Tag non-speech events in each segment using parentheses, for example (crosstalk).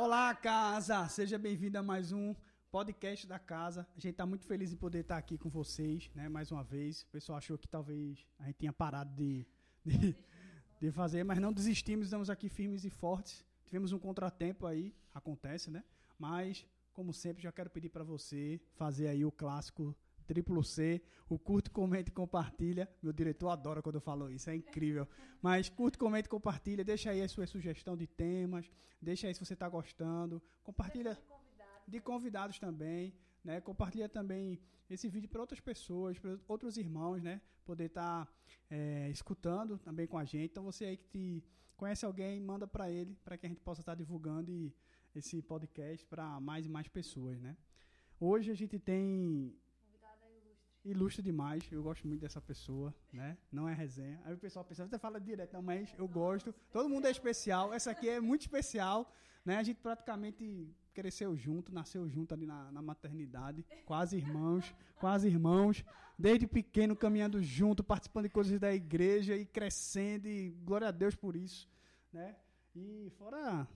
Olá, casa! Seja bem-vindo a mais um podcast da casa. A gente está muito feliz em poder estar aqui com vocês, né? Mais uma vez. O pessoal achou que talvez a gente tinha parado de, de, de fazer, mas não desistimos, estamos aqui firmes e fortes. Tivemos um contratempo aí, acontece, né? Mas, como sempre, já quero pedir para você fazer aí o clássico triplo C, o curte, comente e compartilha. Meu diretor adora quando eu falo isso, é incrível. Mas curte, comente e compartilha, deixa aí a sua sugestão de temas, deixa aí se você está gostando, compartilha De convidados. de convidados também, né? Compartilha também esse vídeo para outras pessoas, para outros irmãos, né? Poder estar escutando também com a gente. Então você aí que te conhece alguém, manda para ele, para que a gente possa estar divulgando e- esse podcast para mais e mais pessoas, né? Hoje a gente tem ilustre demais. Eu gosto muito dessa pessoa, né? Não é resenha. Aí o pessoal pensa, você fala direto, não, mas eu gosto. Todo mundo é especial. Essa aqui é muito especial, né? A gente praticamente cresceu junto, nasceu junto ali na, na maternidade, quase irmãos, quase irmãos, desde pequeno caminhando junto, participando de coisas da igreja e crescendo, e glória a Deus por isso, né? E fora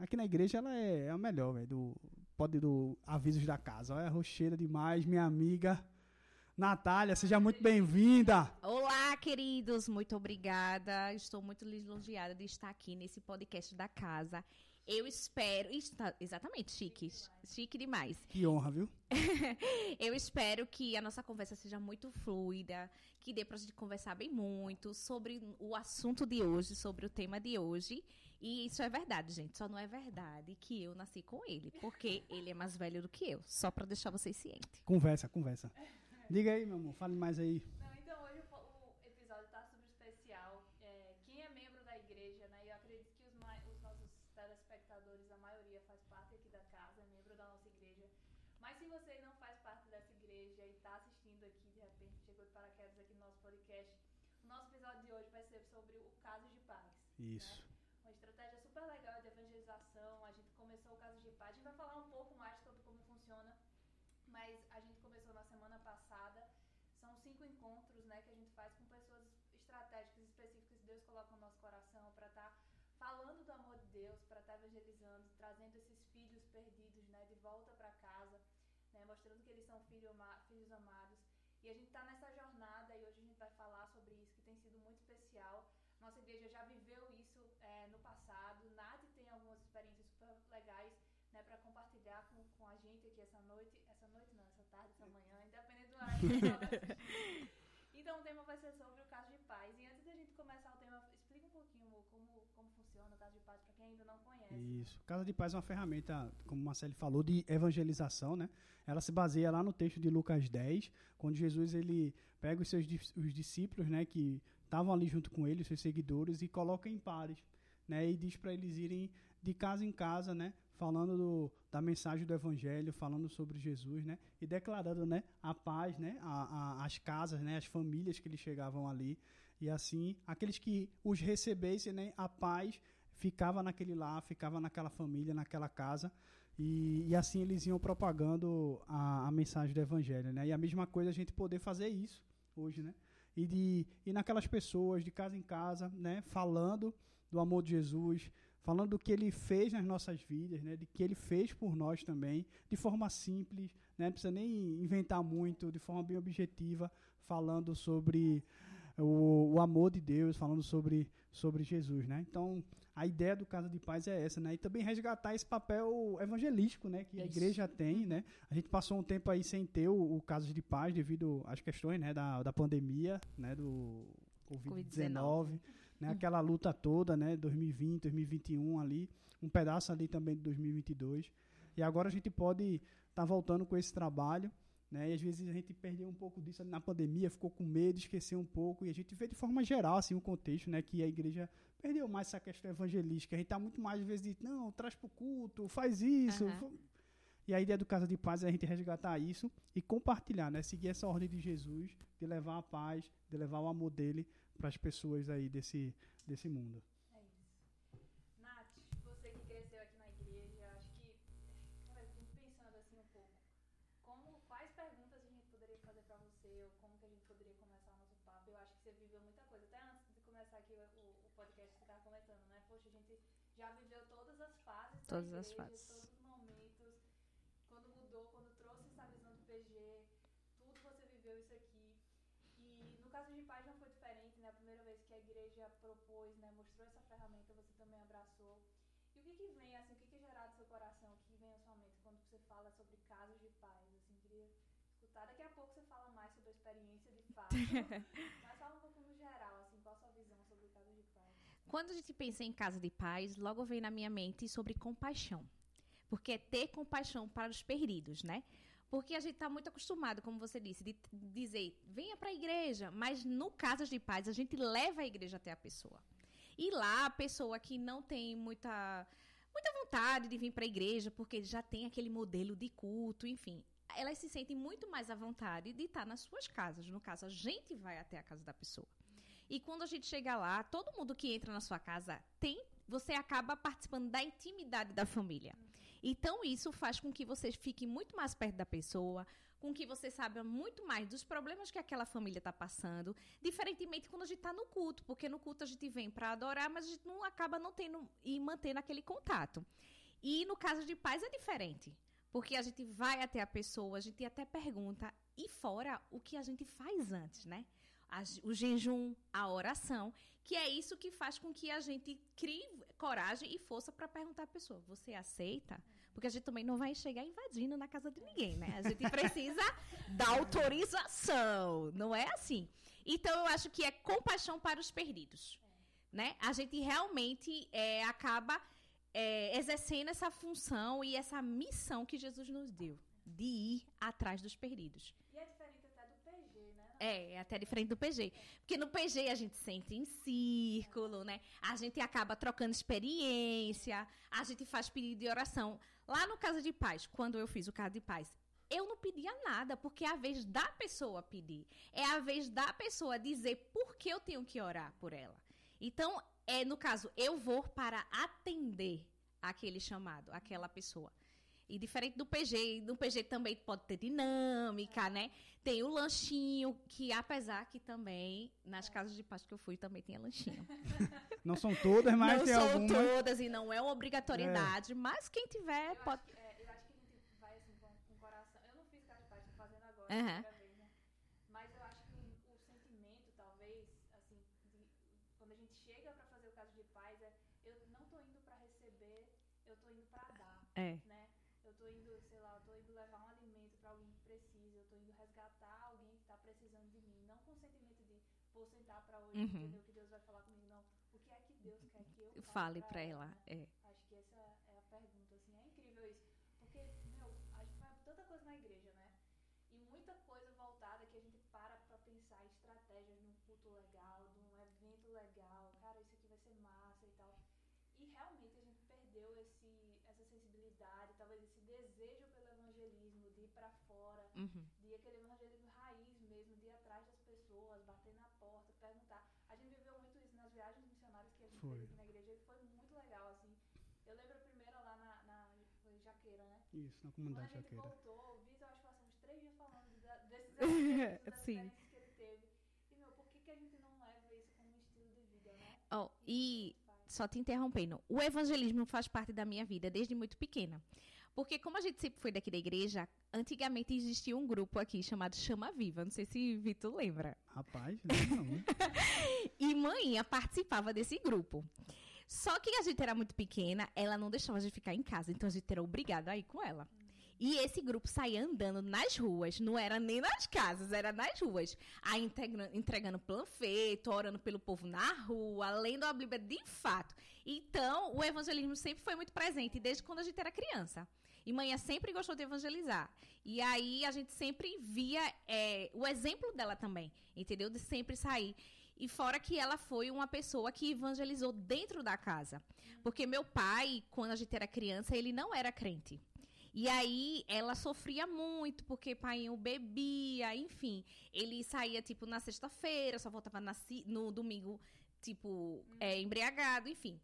Aqui na igreja ela é, é a melhor, velho. Pode do Avisos da Casa. Olha, rocheira demais, minha amiga. Natália, seja muito bem-vinda. Olá, queridos, muito obrigada. Estou muito lisonjeada de estar aqui nesse podcast da casa. Eu espero. Está, exatamente, chique. Chique demais. Que honra, viu? (laughs) Eu espero que a nossa conversa seja muito fluida, que dê pra gente conversar bem muito sobre o assunto de hoje, sobre o tema de hoje. E isso é verdade, gente. Só não é verdade que eu nasci com ele, porque ele é mais velho do que eu. Só pra deixar vocês cientes. Conversa, conversa. Diga aí, meu amor, fale mais aí. Não, então hoje o episódio está super especial. É, quem é membro da igreja, né? Eu acredito que os, os nossos telespectadores, a maioria faz parte aqui da casa, é membro da nossa igreja. Mas se você não faz parte dessa igreja e está assistindo aqui, de repente chegou de paraquedas aqui no nosso podcast, o nosso episódio de hoje vai ser sobre o caso de paz. Isso. né? Uma estratégia super legal de evangelização. A gente começou o caso de paz. A gente vai falar um pouco mais sobre como funciona mas a gente começou na semana passada. São cinco encontros né, que a gente faz com pessoas estratégicas, específicas que Deus coloca no nosso coração para estar falando do amor de Deus, para estar evangelizando, trazendo esses filhos perdidos né, de volta para casa, né, mostrando que eles são filho filhos amados. E a gente está nessa jornada e hoje a gente vai falar sobre isso, que tem sido muito especial. Nossa igreja já viveu isso é, no passado. Nath tem algumas experiências super legais né, para compartilhar com, com a gente aqui essa noite. Essa noite não, essa tarde, essa manhã, independente do horário assistir. (laughs) Então o tema vai ser sobre o caso de paz. E antes da gente começar o tema, explica um pouquinho como, como funciona o caso de paz para quem ainda não conhece. Isso. Casa de Paz é uma ferramenta, como o Marcelo falou, de evangelização, né? Ela se baseia lá no texto de Lucas 10, quando Jesus ele pega os seus os discípulos, né, que estavam ali junto com ele, os seus seguidores, e coloca em pares, né? E diz para eles irem de casa em casa, né, falando do- da mensagem do evangelho, falando sobre Jesus, né? E declarando, né, a paz, né, a, a- as casas, né, as famílias que eles chegavam ali, e assim, aqueles que os recebessem, né, a paz ficava naquele lar, ficava naquela família, naquela casa, e, e assim eles iam propagando a, a mensagem do evangelho, né? E a mesma coisa a gente poder fazer isso hoje, né? E de ir naquelas pessoas de casa em casa, né, falando do amor de Jesus, falando do que ele fez nas nossas vidas, né, de que ele fez por nós também, de forma simples, né, não precisa nem inventar muito, de forma bem objetiva, falando sobre o, o amor de Deus, falando sobre, sobre Jesus, né? Então, a ideia do Casa de Paz é essa, né? E também resgatar esse papel evangelístico, né? Que a Isso. igreja tem, né? A gente passou um tempo aí sem ter o, o Casa de Paz devido às questões, né? Da, da pandemia, né? Do Covid-19, Covid-19. né? Aquela luta toda, né? 2020, 2021 ali, um pedaço ali também de 2022. E agora a gente pode estar voltando com esse trabalho, né? E às vezes a gente perdeu um pouco disso na pandemia, ficou com medo, esqueceu um pouco, e a gente vê de forma geral assim o contexto, né, que a igreja perdeu mais essa questão evangelística. A gente tá muito mais às vezes de, não, traz pro culto, faz isso. Fa- E a ideia do Casa de Paz é a gente resgatar isso e compartilhar, né? Seguir essa ordem de Jesus, de levar a paz, de levar o amor dele para as pessoas aí desse, desse mundo. É isso. Nath, você que cresceu aqui na igreja, acho que, cara, eu fico pensando assim um pouco, como, quais perguntas a gente poderia fazer pra você, ou como que a gente poderia começar o nosso papo? Eu acho que você viveu muita coisa, até antes de começar aqui o, o podcast que você estava comentando, né? Poxa, a gente já viveu todas as fases Todas a as igreja, fases. todos os momentos. Quando mudou, quando trouxe essa visão do PG, tudo você viveu isso aqui. E no caso de paz não foi diferente, né? A primeira vez que a igreja propôs, né, mostrou essa ferramenta, você também abraçou. E o que que vem, assim, o que que é gerado no seu coração, o que vem à sua mente quando você fala sobre casos (laughs) de paz, assim, queria escutar. Daqui a pouco você fala mais (laughs) sobre a experiência de fato, mas fala um pouco no geral, assim, qual a sua visão sobre o caso de paz. Quando a gente pensa em casa de paz, logo vem na minha mente sobre compaixão. Porque é ter compaixão para os perdidos, né? Porque a gente está muito acostumado, como você disse, de dizer, venha para a igreja. Mas no caso de paz, a gente leva a igreja até a pessoa. E lá, a pessoa que não tem muita, muita vontade de vir para a igreja, porque já tem aquele modelo de culto, enfim. Elas se sentem muito mais à vontade de estar nas suas casas. No caso, a gente vai até a casa da pessoa. E quando a gente chega lá, todo mundo que entra na sua casa tem, você acaba participando da intimidade da família. Então isso faz com que você fique muito mais perto da pessoa, com que você saiba muito mais dos problemas que aquela família está passando, diferentemente quando a gente está no culto, porque no culto a gente vem para adorar, mas a gente não acaba não tendo e mantendo aquele contato. E no caso de paz é diferente, porque a gente vai até a pessoa, a gente até pergunta e fora o que a gente faz antes, né? A- o jejum, a oração, que é isso que faz com que a gente crie coragem e força para perguntar à pessoa: você aceita? Porque a gente também não vai chegar invadindo na casa de ninguém, né? A gente precisa (laughs) da autorização, não é assim. Então eu acho que é compaixão para os perdidos, né? A gente realmente é, acaba é, exercendo essa função e essa missão que Jesus nos deu de ir atrás dos perdidos. E é diferente até do PG, né? É, até diferente do PG. Porque no PG a gente senta em círculo, né? A gente acaba trocando experiência, a gente faz pedido de oração. Lá no Casa de Paz, quando eu fiz o Casa de Paz, eu não pedia nada, porque é a vez da pessoa pedir. É a vez da pessoa dizer por que eu tenho que orar por ela. Então, é no caso, eu vou para atender aquele chamado, aquela pessoa. E diferente do PG, no PG também pode ter dinâmica, né? Tem o lanchinho, que apesar que também, nas casas de paz que eu fui, também tinha lanchinho. (laughs) Não são todas, mas não tem são algumas. todas e não é uma obrigatoriedade, mas quem tiver Eu pode. acho, que, é, eu acho que a gente vai assim com, com o coração. Eu não fiz cara de paz, tô fazendo agora, Aham. primeira vez, né? Mas eu acho que o, sentimento, talvez, assim, de- quando a gente chega pra fazer o caso de paz, é eu não tô indo pra receber, eu tô indo pra dar, É. né? Eu tô indo, sei lá, eu tô indo levar um alimento pra alguém que precisa, eu tô indo resgatar alguém que tá precisando de mim, não com o sentimento de vou sentar pra hoje, Uhum. entender o que Deus vai falar comigo, não. O que é que Deus quer que eu Fale pra pra ela. né? É. Acho que essa é a pergunta, assim, é incrível isso. Porque, meu, a gente faz tanta coisa na igreja, né? E muita coisa voltada que a gente para pra pensar em estratégias num culto legal, num evento legal, cara, isso aqui vai ser massa e tal. E realmente a gente perdeu esse, essa sensibilidade, talvez esse desejo pelo evangelismo, de ir pra fora, Uhum. de aquele evangelismo raiz mesmo, de ir atrás das pessoas, bater na porta, perguntar. A gente viveu muito isso nas viagens missionárias que a gente Foi. fez aqui na igreja e foi muito legal, assim. Eu lembro a primeira lá na, na foi Jaqueira, né? Isso, na Quando comunidade gente jaqueira. voltou, o Vitor, acho que passamos três dias falando da, desses (laughs) eventos, das Sim. que ele teve. E, meu, por que, que a gente não leva isso como estilo de vida, né? Ó, e só te interrompendo, o evangelismo faz parte da minha vida desde muito pequena. Porque como a gente sempre foi daqui da igreja, antigamente existia um grupo aqui chamado Chama Viva. Não sei se Vitor lembra. Rapaz, não, não. (laughs) E manhã participava desse grupo. Só que a gente era muito pequena, ela não deixava a gente ficar em casa, então a gente era obrigada a ir com ela. E esse grupo saía andando nas ruas, não era nem nas casas, era nas ruas. Aí integra- entregando panfleto, orando pelo povo na rua, lendo a Bíblia de fato. Então, o evangelismo sempre foi muito presente, desde quando a gente era criança. E manhã sempre gostou de evangelizar. E aí a gente sempre via é, o exemplo dela também, entendeu? De sempre sair. E fora que ela foi uma pessoa que evangelizou dentro da casa. Porque meu pai, quando a gente era criança, ele não era crente. E aí ela sofria muito, porque pai bebia, enfim. Ele saía, tipo, na sexta-feira, só voltava na no domingo, tipo, é, embriagado, enfim.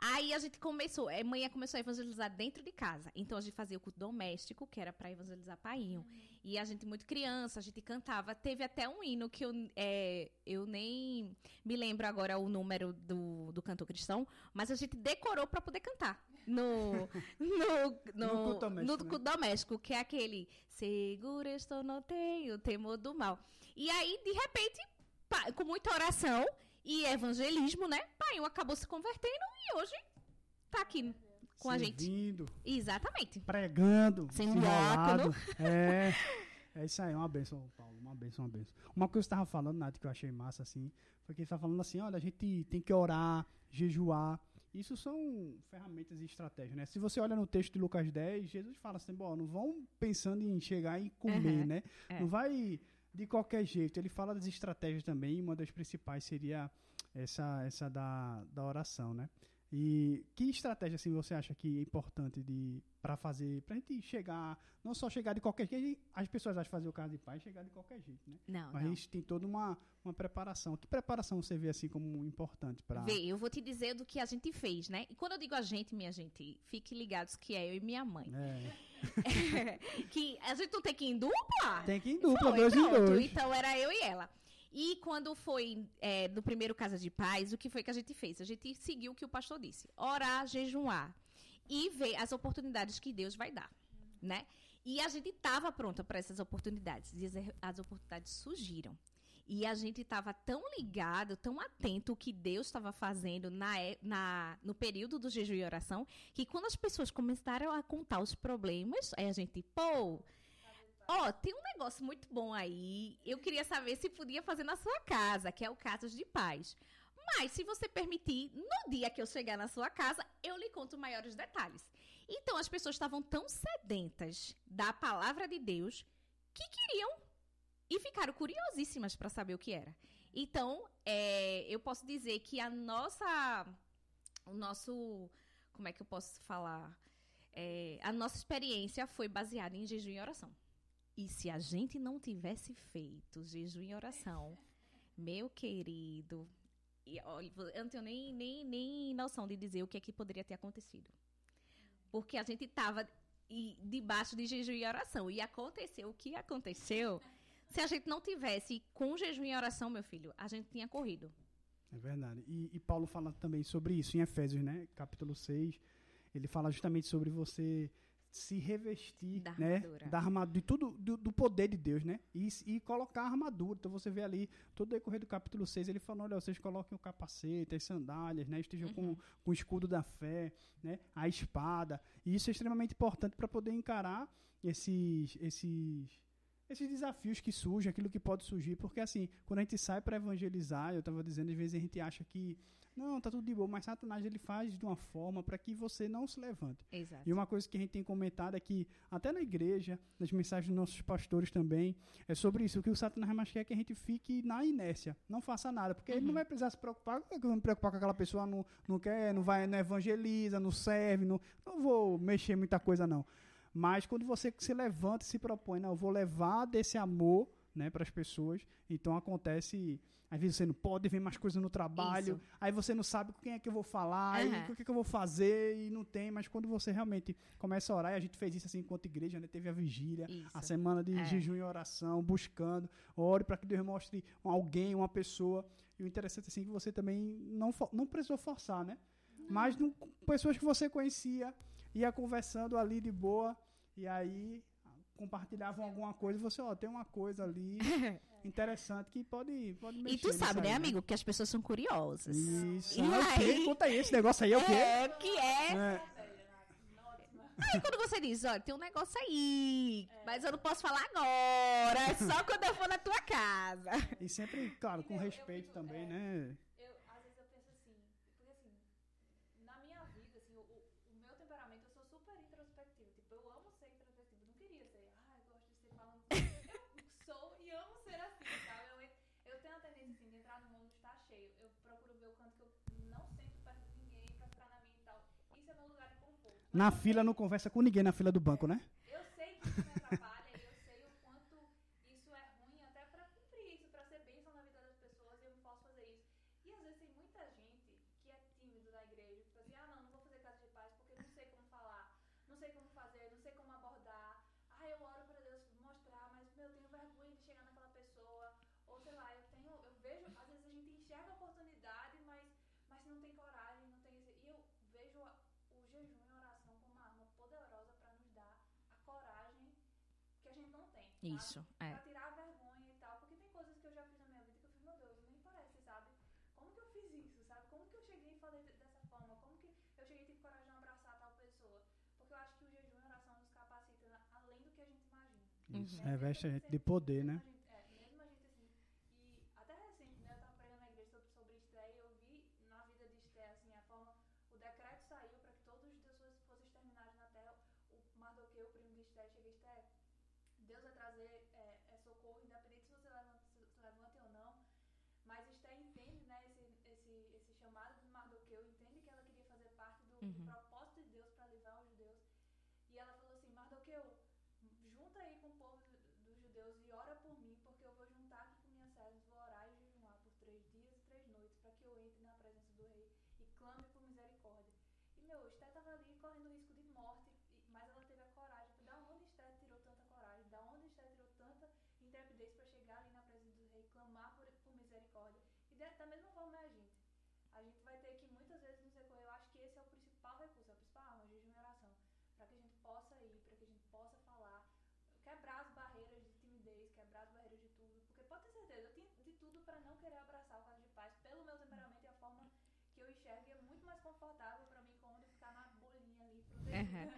Aí a gente começou, a mãe começou a evangelizar dentro de casa. Então a gente fazia o culto doméstico, que era para evangelizar painho. E a gente, muito criança, a gente cantava. Teve até um hino que eu, é, eu nem me lembro agora o número do, do cantor cristão, mas a gente decorou para poder cantar. no, no, (laughs) no, No culto doméstico, no né? culto doméstico, que é aquele seguro estou, não tenho temor do mal. E aí, de repente, com muita oração e evangelismo, né? Pai, acabou se convertendo e hoje tá aqui com a gente. Servindo, Exatamente. pregando, Sendo enrolado. (laughs) É, é isso aí, uma benção, Paulo, uma benção, uma benção. Uma coisa que você estava falando, Nath, que eu achei massa, assim, foi que ele estava falando assim, olha, a gente tem que orar, jejuar. Isso são ferramentas e estratégias, né? Se você olha no texto de Lucas 10, Jesus fala assim, bom, não vão pensando em chegar e comer, Uhum, né? é. Não vai de qualquer jeito. Ele fala das estratégias também, e uma das principais seria essa, essa da, da oração, né? E que estratégia assim você acha que é importante de para fazer pra gente chegar, não só chegar de qualquer jeito, as pessoas acham fazer o caso de pai chegar de qualquer jeito, né? Não, Mas a não. gente tem toda uma, uma preparação. Que preparação você vê assim como importante para Vê, eu vou te dizer do que a gente fez, né? E quando eu digo a gente, minha gente, fique ligados que é eu e minha mãe. é, (laughs) que a gente não tem que ir em dupla? tem que ir em dupla, Foi, dois em pronto. dois. Então era eu e ela. E quando foi é, no primeiro Casa de Paz, o que foi que a gente fez? A gente seguiu o que o pastor disse: orar, jejuar e ver as oportunidades que Deus vai dar, né? E a gente estava pronta para essas oportunidades. E as, oportunidades surgiram. E a gente estava tão ligado, tão atento o que Deus estava fazendo na, é- na, no período do jejum e oração, que quando as pessoas começaram a contar os problemas, aí a gente, pô, Ó, tem um negócio muito bom aí. Eu queria saber se podia fazer na sua casa, que é o Casas de Paz. Mas, se você permitir, no dia que eu chegar na sua casa, eu lhe conto maiores detalhes. Então, as pessoas estavam tão sedentas da palavra de Deus que queriam e ficaram curiosíssimas para saber o que era. Então, é, eu posso dizer que a nossa. O nosso. Como é que eu posso falar? É, a nossa experiência foi baseada em jejum e oração. E se a gente não tivesse feito jejum e oração, meu querido, e, eu não tenho nem, nem, nem noção de dizer o que é que poderia ter acontecido. Porque a gente estava debaixo de jejum e oração. E aconteceu o que aconteceu. Se a gente não tivesse com jejum e oração, meu filho, a gente tinha corrido. É verdade. E, e Paulo fala também sobre isso em Efésios, né? Capítulo 6. Ele fala justamente sobre você se revestir, Da né? armadura. Da armadura, de tudo, do, do poder de Deus, né? E, e colocar a armadura. Então você vê ali, todo decorrer do capítulo 6, ele falando, olha, vocês coloquem o capacete, as sandálias, né? Estejam com, com o escudo da fé, né? A espada. E isso é extremamente importante para poder encarar esses, esses, esses desafios que surgem, aquilo que pode surgir, porque assim, quando a gente sai para evangelizar, eu estava dizendo, às vezes a gente acha que não, tá tudo de boa, mas Satanás ele faz de uma forma para que você não se levante. Exato. E uma coisa que a gente tem comentado é que, até na igreja, nas mensagens dos nossos pastores também, é sobre isso. O que o Satanás mais quer é que a gente fique na inércia, não faça nada, porque ele não vai precisar se preocupar. É eu vou me preocupar com aquela pessoa não, não quer, não vai, não evangeliza, não serve, não, não vou mexer muita coisa, não. Mas quando você se levanta e se propõe, não, eu vou levar desse amor né, para as pessoas, então acontece. Às vezes você não pode ver mais coisas no trabalho, Isso. aí você não sabe com quem é que eu vou falar, Aham. o que, que eu vou fazer, e não tem, mas quando você realmente começa a orar, e a gente fez isso assim enquanto igreja, né? Teve a vigília, Isso. a semana de É. jejum e oração, buscando, ore para que Deus mostre alguém, uma pessoa. E o interessante assim é que você também não, não precisou forçar, né? Mas não, com pessoas que você conhecia, ia conversando ali de boa, e aí compartilhavam alguma coisa, e você, ó, tem uma coisa ali (laughs) interessante que pode, pode mexer. E tu sabe, né, aí, amigo, que as pessoas são curiosas. Isso. E Ah, o aí? Conta aí, esse negócio aí é o quê? É, que é. É. Aí quando você diz, olha, tem um negócio aí, mas eu não posso falar agora, é só quando eu for na tua casa. E sempre, claro, com respeito também, né? Eu, às vezes eu penso assim, porque assim, na minha vida, assim, o, o- o meu temperamento, eu sou super introspectivo. Tipo, eu amo ser introspectivo. Não queria ser, ah, eu gosto de ser falando. Eu sou e amo ser assim, sabe? Eu, en- eu tenho a tendência, assim, de entrar no mundo está cheio. Eu procuro ver o canto que eu não sento perto de ninguém pra ficar na minha e tal. Isso é meu lugar de conforto. Mas Na fila não conversa com ninguém na fila do banco, né? eu sei que isso me atrapalha e eu sei o quanto isso é ruim até pra cumprir isso, pra ser bênção na vida das pessoas e eu não posso fazer isso. E às vezes tem muita gente que é tímido na igreja, que fala assim, ah não, não vou fazer casa de paz porque não sei como falar, não sei como fazer, não sei como abordar. Ah, eu oro pra Deus mostrar, mas meu, eu tenho vergonha de chegar naquela pessoa. Ou sei lá, eu tenho, eu vejo, às vezes a gente enxerga a oportunidade, mas, mas não tem coragem, não tem esse. E eu vejo a- o jejum e a Isso, é. Pra tirar a vergonha e tal. Porque tem coisas que eu já fiz na minha vida que eu fiz, meu Deus, nem parece, sabe? Como que eu fiz isso, sabe? Como que eu cheguei e falei de- dessa forma? Como que eu cheguei e tive coragem de abraçar tal pessoa? Porque eu acho que o jejum e a oração nos capacita na- além do que a gente imagina. Isso, Né? reveste a gente de poder, né? mesmo a gente- é, mesmo a gente assim. E até recente, né? Eu tava pregando na igreja sobre, sobre Esther e eu vi na vida de Esther, assim, a forma. O decreto saiu para que todos os judeus fossem- fossem exterminados na terra. O Mardoqueu, o primo de Esther, chega Esther. Deus vai trazer é, é, socorro, independente se você levanta, se, se levante ou não. Mas Esther entende, né, esse, esse, esse chamado de Mardoqueu, entende que ela queria fazer parte do, do Uhum. propósito de Deus para livrar os judeus. E ela falou assim: Mardoqueu, junta aí com o povo do- dos judeus e ora por mim, porque eu vou juntar aqui com minhas servas, vou orar e jejuar por três dias e três noites, para que eu entre na presença do rei e clame por misericórdia. E meu, Esther estava ali correndo risco de morte, e- mas ela teve a coragem. Da onde Esther tirou tanta coragem? Da onde Esther tirou tanta intrepidez para chegar ali na presença do rei, clamar por, por misericórdia? E da, da mesma forma é a gente. A gente vai ter que muitas vezes nos recorrer. Eu acho que esse é o principal recurso, é a principal arma, o jejum e oração. Para que a gente possa ir, para que a gente possa falar, quebrar as barreiras de timidez, quebrar as barreiras de tudo. Porque pode ter certeza, eu tinha de tudo para não querer abraçar o caso de paz, pelo meu temperamento e a forma que eu enxergo, e é muito mais confortável para mim quando eu ficar na bolinha ali, protegida.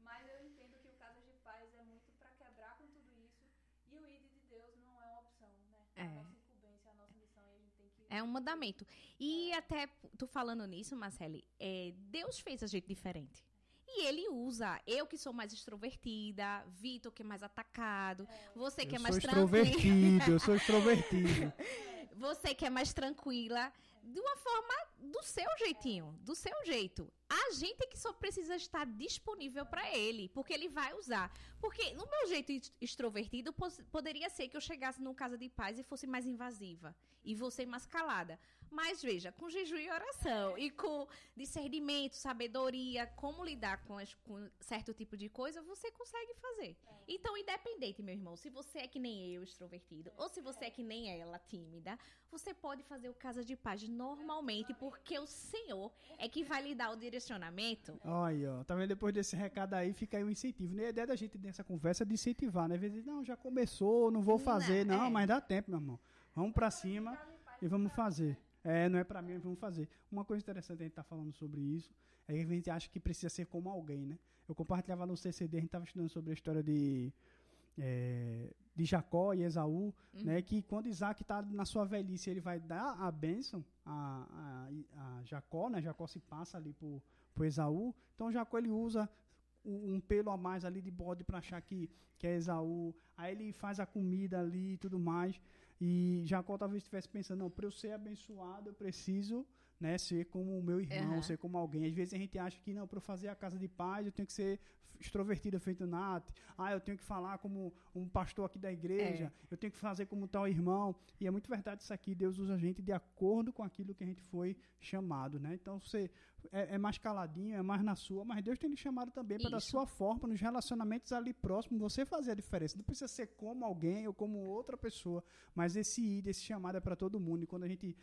Mas eu entendo que o caso de paz é muito para quebrar com tudo isso. E o ID de Deus não é uma opção, né? É É. a nossa incumbência, a nossa missão, e a gente tem que. É um mandamento. E até tu falando nisso, Marcele, é, Deus fez a gente diferente. E ele usa eu que sou mais extrovertida, Vitor que é mais atacado, você que é eu mais sou tranquila, extrovertido, eu sou extrovertido. (laughs) você que é mais tranquila, de uma forma do seu jeitinho, do seu jeito. A gente é que só precisa estar disponível para ele, porque ele vai usar. Porque no meu jeito ex- extrovertido, poderia ser que eu chegasse num casa de paz e fosse mais invasiva e você mais calada. Mas veja, com jejum e oração e com discernimento, sabedoria, como lidar com, as- com certo tipo de coisa, você consegue fazer. Então, independente, meu irmão, se você é que nem eu, extrovertido, ou se você é que nem ela, tímida, você pode fazer o Casa de Paz normalmente, porque o Senhor é que vai lhe dar o direcionamento. Olha, ó, tá vendo? Depois desse recado aí, fica aí o incentivo. né? A ideia da gente nessa conversa é de incentivar, né? Às vezes, não, já começou, não vou fazer. Não, Não, é. mas dá tempo, meu irmão. Vamos pra cima e vamos fazer. É, não é pra mim, vamos fazer. Uma coisa interessante a gente tá falando sobre isso, é que a gente acha que precisa ser como alguém, né? Eu compartilhava no CCD, a gente tava estudando sobre a história de, é, de Jacó e Esaú, né? Que quando Isaac tá na sua velhice, ele vai dar a bênção a, a, a Jacó, né? Jacó se passa ali por, por Esaú. Então Jacó ele usa um, um pelo a mais ali de bode para achar que, que é Esaú. Aí ele faz a comida ali e tudo mais. E Jacó talvez estivesse pensando, não, para eu ser abençoado, eu preciso né, ser como o meu irmão, Aham. ser como alguém. Às vezes a gente acha que, não, para eu fazer a casa de paz, eu tenho que ser extrovertida feito Nath. Ah, eu tenho que falar como um pastor aqui da igreja. Eu tenho que fazer como tal irmão. E é muito verdade isso aqui. Deus usa a gente de acordo com aquilo que a gente foi chamado, né? Então você é, é mais caladinho, é mais na sua, mas Deus tem lhe chamado também para da sua forma, nos relacionamentos ali próximos, você fazer a diferença. Não precisa ser como alguém ou como outra pessoa, mas esse ir, esse chamado é para todo mundo. E quando a gente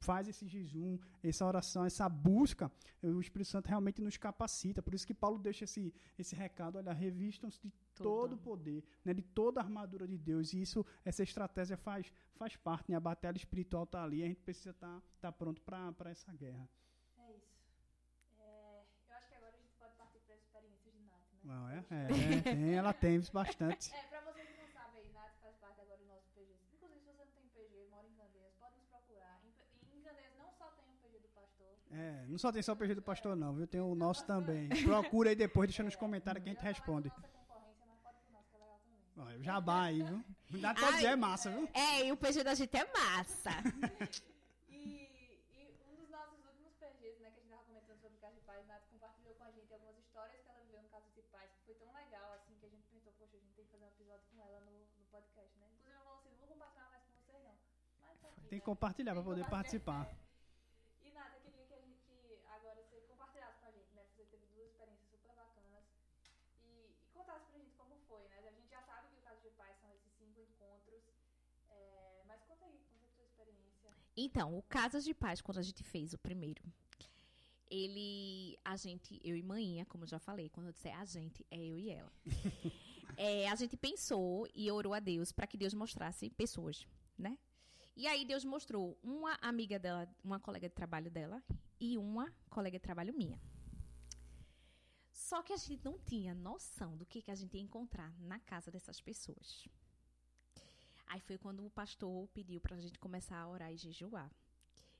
faz esse jejum, essa oração, essa busca, o Espírito Santo realmente nos capacita. Por isso que Paulo deixa esse, esse recado, olha, revistam-se de todo o poder, né, de toda a armadura de Deus. E isso, essa estratégia faz, faz parte, né? A batalha espiritual está ali, a gente precisa estar tá, pronto para essa guerra. É isso. É, eu acho que agora a gente pode partir para as experiências de Nath, né? Não é? É, tem, ela tem (laughs) bastante. É, pra vocês que não sabem, aí, Nath faz parte agora do nosso PG. Inclusive, se você não tem PG, mora em Candeias, pode nos procurar. Em, P- em Candeias não só tem o PG do pastor. É, não só tem só o PG do pastor, não, viu? Tem o nosso também. Procura aí depois, deixa nos comentários que a gente responde. é legal também. Olha, jabá aí, viu? Dá pra dizer, é massa, viu? É, e o PG da gente é massa. (laughs) E, e um dos nossos últimos PGs, né, que a gente tava comentando sobre o caso de paz, Nath compartilhou com a gente algumas histórias que ela viveu no caso de paz, que foi tão legal, assim, que a gente pensou, poxa, a gente tem que fazer um episódio com ela no, no podcast, né? Inclusive, eu falei assim, não vou compartilhar mais com vocês, não. Mas tá aqui, Tem né? que compartilhar pra Tem poder compartilhar. participar. E nada, eu queria que, a gente, que agora você compartilhasse com a gente, né? Você teve duas experiências super bacanas. E, e contasse pra gente como foi, né? A gente já sabe que o caso de paz são esses cinco encontros. é, mas conta aí, conta a tua experiência. Então, o Casas de Paz, quando a gente fez o primeiro, ele, a gente, eu e Maninha, como eu já falei, quando eu disser a gente, é eu e ela. (laughs) é, a gente pensou e orou a Deus para que Deus mostrasse pessoas, né? E aí Deus mostrou uma amiga dela, uma colega de trabalho dela e uma colega de trabalho minha. Só que a gente não tinha noção do que, que a gente ia encontrar na casa dessas pessoas. Aí foi quando o pastor pediu para a gente começar a orar e jejuar.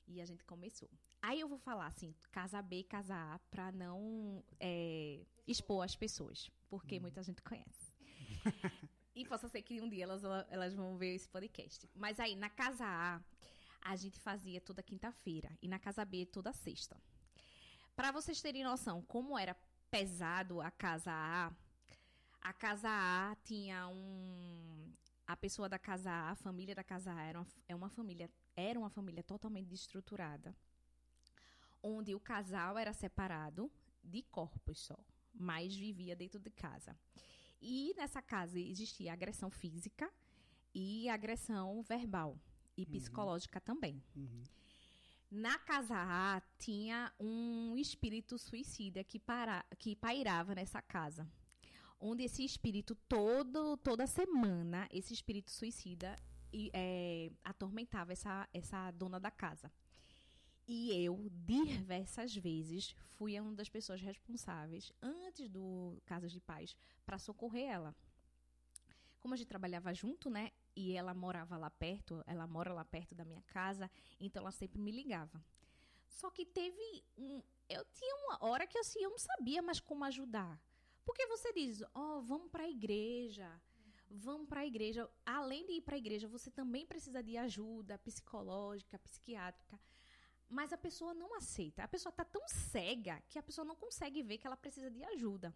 E a gente começou. Aí eu vou falar assim, casa B, casa A, para não é, expor as pessoas, porque Uhum. muita gente conhece. (laughs) e possa ser que um dia elas, elas vão ver esse podcast. Mas aí, na casa A, a gente fazia toda quinta-feira. E na casa B, toda sexta. Para vocês terem noção como era pesado a casa A, a casa A tinha um. A pessoa da casa A, a família da casa A era uma, é uma família, era uma família totalmente desestruturada, onde o casal era separado de corpos só, mas vivia dentro de casa. E nessa casa existia agressão física e agressão verbal e psicológica também. Uhum. Na casa A tinha um espírito suicida que, para, que pairava nessa casa. Onde esse espírito, todo, toda semana, esse espírito suicida é, atormentava essa, essa dona da casa. E eu, diversas vezes, fui uma das pessoas responsáveis, antes do Casas de Paz, para socorrer ela. Como a gente trabalhava junto, né? E ela morava lá perto, ela mora lá perto da minha casa, então ela sempre me ligava. Só que teve um. Eu tinha uma hora que assim, eu não sabia mais como ajudar. Porque você diz, ó, oh, vamos para a igreja. Vamos para a igreja. Além de ir para a igreja, você também precisa de ajuda psicológica, psiquiátrica. Mas a pessoa não aceita. A pessoa está tão cega que a pessoa não consegue ver que ela precisa de ajuda.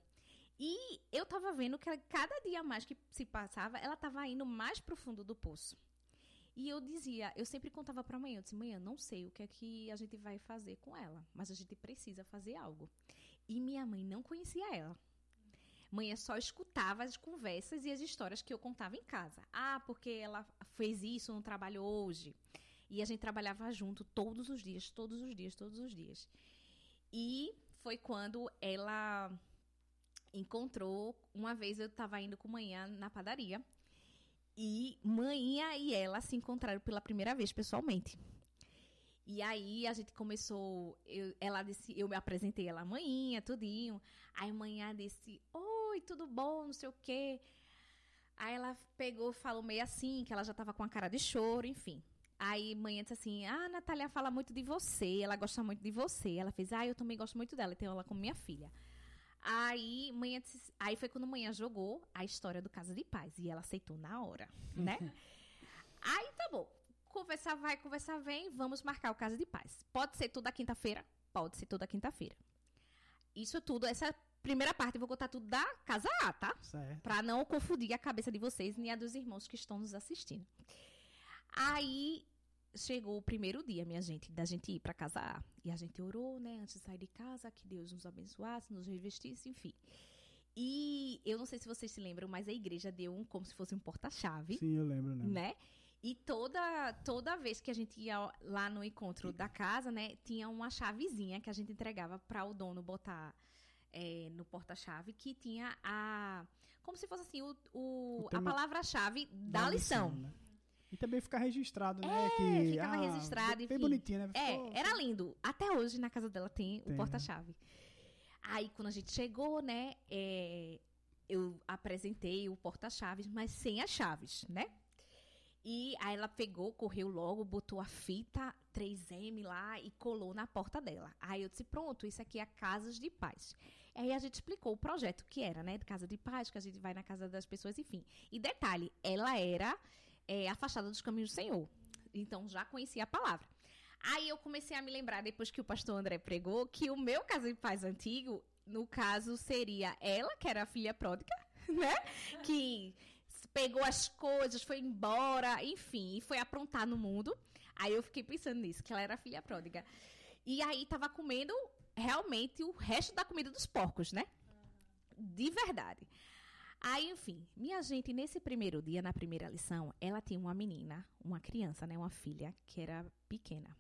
E eu tava vendo que cada dia mais que se passava, ela tava indo mais pro fundo do poço. E eu dizia, eu sempre contava para amanhã, eu disse, manhã, não sei o que é que a gente vai fazer com ela, mas a gente precisa fazer algo. E minha mãe não conhecia ela. Mãe só escutava as conversas e as histórias que eu contava em casa. Ah, porque ela fez isso no trabalho hoje. E a gente trabalhava junto todos os dias, todos os dias, todos os dias. E foi quando ela encontrou. Uma vez eu estava indo com manhã na padaria. E manhã e ela se encontraram pela primeira vez pessoalmente. E aí a gente começou. Eu, ela disse, eu me apresentei ela manhã, tudinho. Aí manhã disse: Oi, tudo bom? Não sei o quê. Aí ela pegou, falou meio assim, que ela já estava com a cara de choro, enfim. Aí manhã disse assim: Ah, a Natália fala muito de você, ela gosta muito de você. Ela fez: Ah, eu também gosto muito dela, tenho ela como minha filha. Aí, manhã, disse- aí foi quando manhã jogou a história do Casa de Paz. E ela aceitou na hora, né? (laughs) aí tá bom. Conversar vai, conversar vem, vamos marcar o Casa de Paz. Pode ser toda quinta-feira? Pode ser toda quinta-feira. Isso tudo, essa primeira parte, eu vou contar tudo da Casa A, tá? Certo. Pra não confundir a cabeça de vocês nem a dos irmãos que estão nos assistindo. Aí chegou o primeiro dia, minha gente, da gente ir pra casa A. E a gente orou, né, antes de sair de casa, que Deus nos abençoasse, nos revestisse, enfim. E eu não sei se vocês se lembram, mas a igreja deu um como se fosse um porta-chave Sim, eu lembro, né? né? E toda, toda vez que a gente ia lá no encontro da casa, né, tinha uma chavezinha que a gente entregava para o dono botar é, no porta-chave, que tinha a. Como se fosse assim, o, o- O a palavra-chave da, lição. né? E também ficar registrado, né? É, que, ficava ah, registrado, Bem enfim. bonitinho, né? Ficou- É, era lindo. Até hoje na casa dela tem, Tem, o né? porta-chave. Aí quando a gente chegou, né, é, eu apresentei o porta-chaves, mas sem as chaves, né? E aí ela pegou, correu logo, botou a fita 3M lá e colou na porta dela. Aí eu disse, pronto, isso aqui é Casas de Paz. Aí a gente explicou o projeto que era, né? De Casa de Paz, que a gente vai na casa das pessoas, enfim. E detalhe, ela era é, afastada dos caminhos do Senhor. Então já conhecia a palavra. Aí eu comecei a me lembrar, depois que o pastor André pregou, que o meu Casa de Paz antigo, no caso, seria ela, que era a filha pródiga, (laughs) né? Que pegou as coisas, foi embora, enfim, e foi aprontar no mundo. Aí eu fiquei pensando nisso, que ela era filha pródiga. E aí tava comendo realmente o resto da comida dos porcos, né? De verdade. Aí, enfim, minha gente, nesse primeiro dia, na primeira lição, ela tinha uma menina, uma criança, né? Uma filha, que era pequena.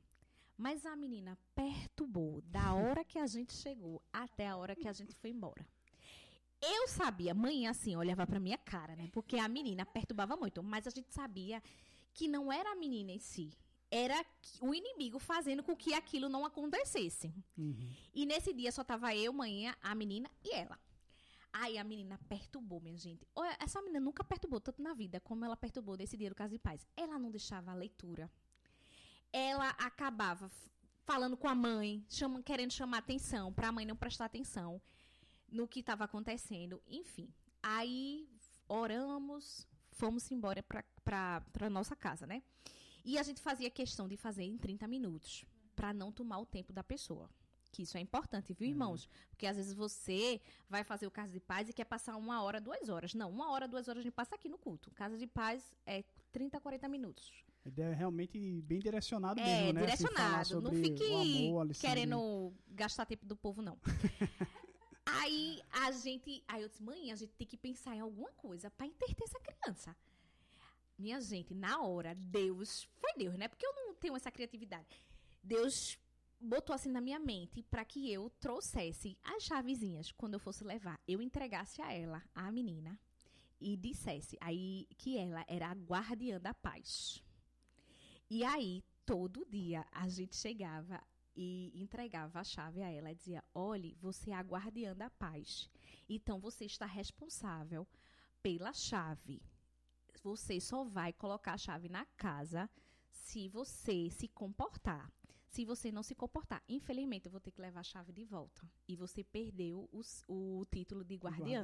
Mas a menina perturbou da hora que a gente chegou até a hora que a gente foi embora. Eu sabia, mãe assim, olhava pra minha cara, né? Porque a menina perturbava muito. Mas a gente sabia que não era a menina em si. Era o inimigo fazendo com que aquilo não acontecesse. Uhum. E nesse dia só tava eu, mãe, a menina e ela. Aí a menina perturbou, minha gente. Essa menina nunca perturbou tanto na vida como ela perturbou nesse dia do Casa de Paz. Ela não deixava a leitura. Ela acabava falando com a mãe, chama- querendo chamar atenção, para a mãe não prestar atenção no que estava acontecendo. Enfim, aí oramos, fomos embora para nossa casa, né? E a gente fazia questão de fazer em 30 minutos, para não tomar o tempo da pessoa. Que isso é importante, viu, irmãos? Porque às vezes você vai fazer o Casa de Paz e quer passar uma hora, duas horas. Não, uma hora, duas horas a gente passa aqui no culto. Casa de Paz é 30, 40 minutos. A ideia é realmente bem direcionado É, mesmo, né? Assim, direcionado. Não sobre fique amor, de- querendo gastar tempo do povo, não. (laughs) aí a gente. Aí eu disse, mãe, a gente tem que pensar em alguma coisa pra entreter essa criança. Minha gente, na hora, Deus. Foi Deus, né? Porque eu não tenho essa criatividade. Deus botou assim na minha mente pra que eu trouxesse as chavezinhas quando eu fosse levar. Eu entregasse a ela, a menina, e dissesse aí que ela era a guardiã da paz. E aí, todo dia, a gente chegava e entregava a chave a ela e dizia: olhe, você é a guardiã da paz. Então você está responsável pela chave. Você só vai colocar a chave na casa se você se comportar. Se você não se comportar, infelizmente eu vou ter que levar a chave de volta. E você perdeu os- o título de guardiã.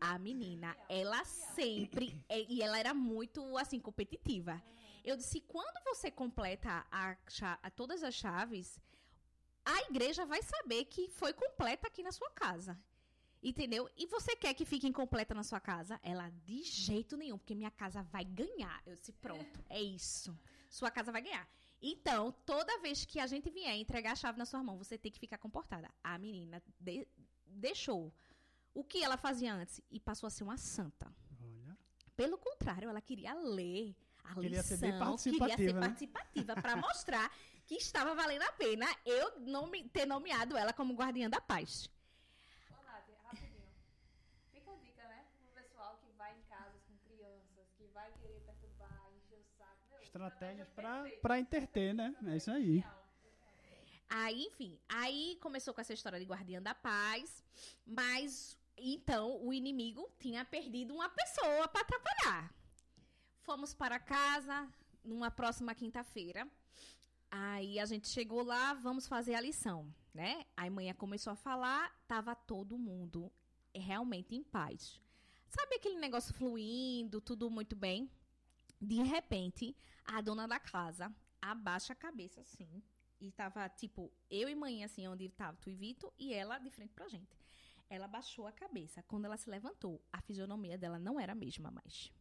A menina, ela sempre. E ela era muito, assim, competitiva. Eu disse: quando você completa a a todas as chaves, a igreja vai saber que foi completa aqui na sua casa. Entendeu? E você quer que fique incompleta na sua casa? Ela, de jeito nenhum, porque minha casa vai ganhar. Eu disse: pronto, é isso. Sua casa vai ganhar. Então, toda vez que a gente vier entregar a chave na sua mão, você tem que ficar comportada. A menina de- deixou o que ela fazia antes e passou a ser uma santa. Olha. Pelo contrário, ela queria ler a Queria ser lição, bem queria participativa, ser né? participativa para mostrar que estava valendo a pena eu nome- ter nomeado ela como guardiã da paz. Ô, Nath, rapidinho. Fica a dica, né? Pro pessoal que vai em casas com crianças, que vai querer perturbar, encher o saco. Meu, Estratégias pra interter, né? É isso aí. Aí, enfim, aí começou com essa história de guardiã da paz, mas então o inimigo tinha perdido uma pessoa para atrapalhar. Fomos para casa numa próxima quinta-feira. Aí a gente chegou lá, vamos fazer a lição, né? Aí a manhã começou a falar, tava todo mundo realmente em paz. Sabe aquele negócio fluindo, tudo muito bem? De repente, a dona da casa abaixa a cabeça assim, e tava, tipo, eu e mãe, assim, onde tava tu e Vitor, e ela de frente pra gente. Ela baixou a cabeça. Quando ela se levantou, a fisionomia dela não era a mesma mais.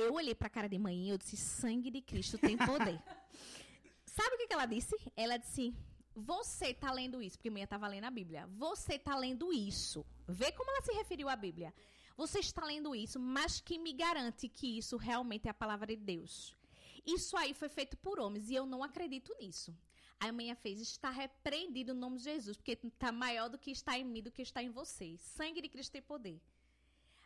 Eu olhei pra cara de mãe e eu disse: sangue de Cristo tem poder. (laughs) Sabe o que, que ela disse? Ela disse: Você tá lendo isso, porque mãe tava lendo a Bíblia. Você tá lendo isso. Vê como ela se referiu à Bíblia. Você está lendo isso, mas que me garante que isso realmente é a palavra de Deus. Isso aí foi feito por homens e eu não acredito nisso. A manhã fez, está repreendido no nome de Jesus, porque está maior do que está em mim, do que está em você. Sangue de Cristo tem poder.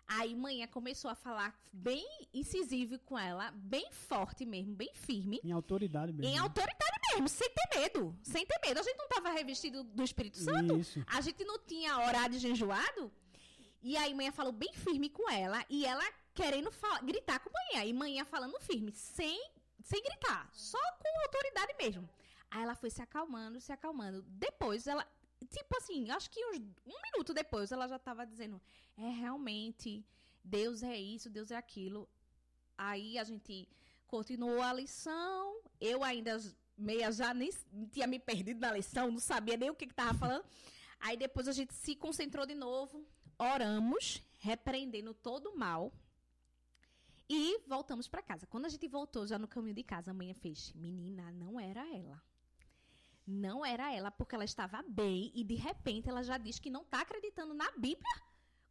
Aí manhã começou a falar bem incisivo com ela, bem forte mesmo, bem firme. Em autoridade mesmo. Em né? autoridade mesmo, sem ter medo. Sem ter medo. A gente não estava revestido do Espírito Santo. Isso. A gente não tinha horário jejuado. E aí, manhã falou bem firme com ela. E ela querendo gritar com manhã. E manhã falando firme, sem, sem gritar. Só com autoridade mesmo. Aí ela foi se acalmando, se acalmando. Depois ela. Tipo assim, acho que uns, um minuto depois ela já estava dizendo: é realmente, Deus é isso, Deus é aquilo. Aí a gente continuou a lição. Eu ainda meia já nem tinha me perdido na lição, não sabia nem o que estava falando. Aí depois a gente se concentrou de novo, oramos, repreendendo todo o mal. E voltamos para casa. Quando a gente voltou, já no caminho de casa, a mãe fez: Menina, não era ela. Não era ela, porque ela estava bem e de repente ela já diz que não está acreditando na Bíblia.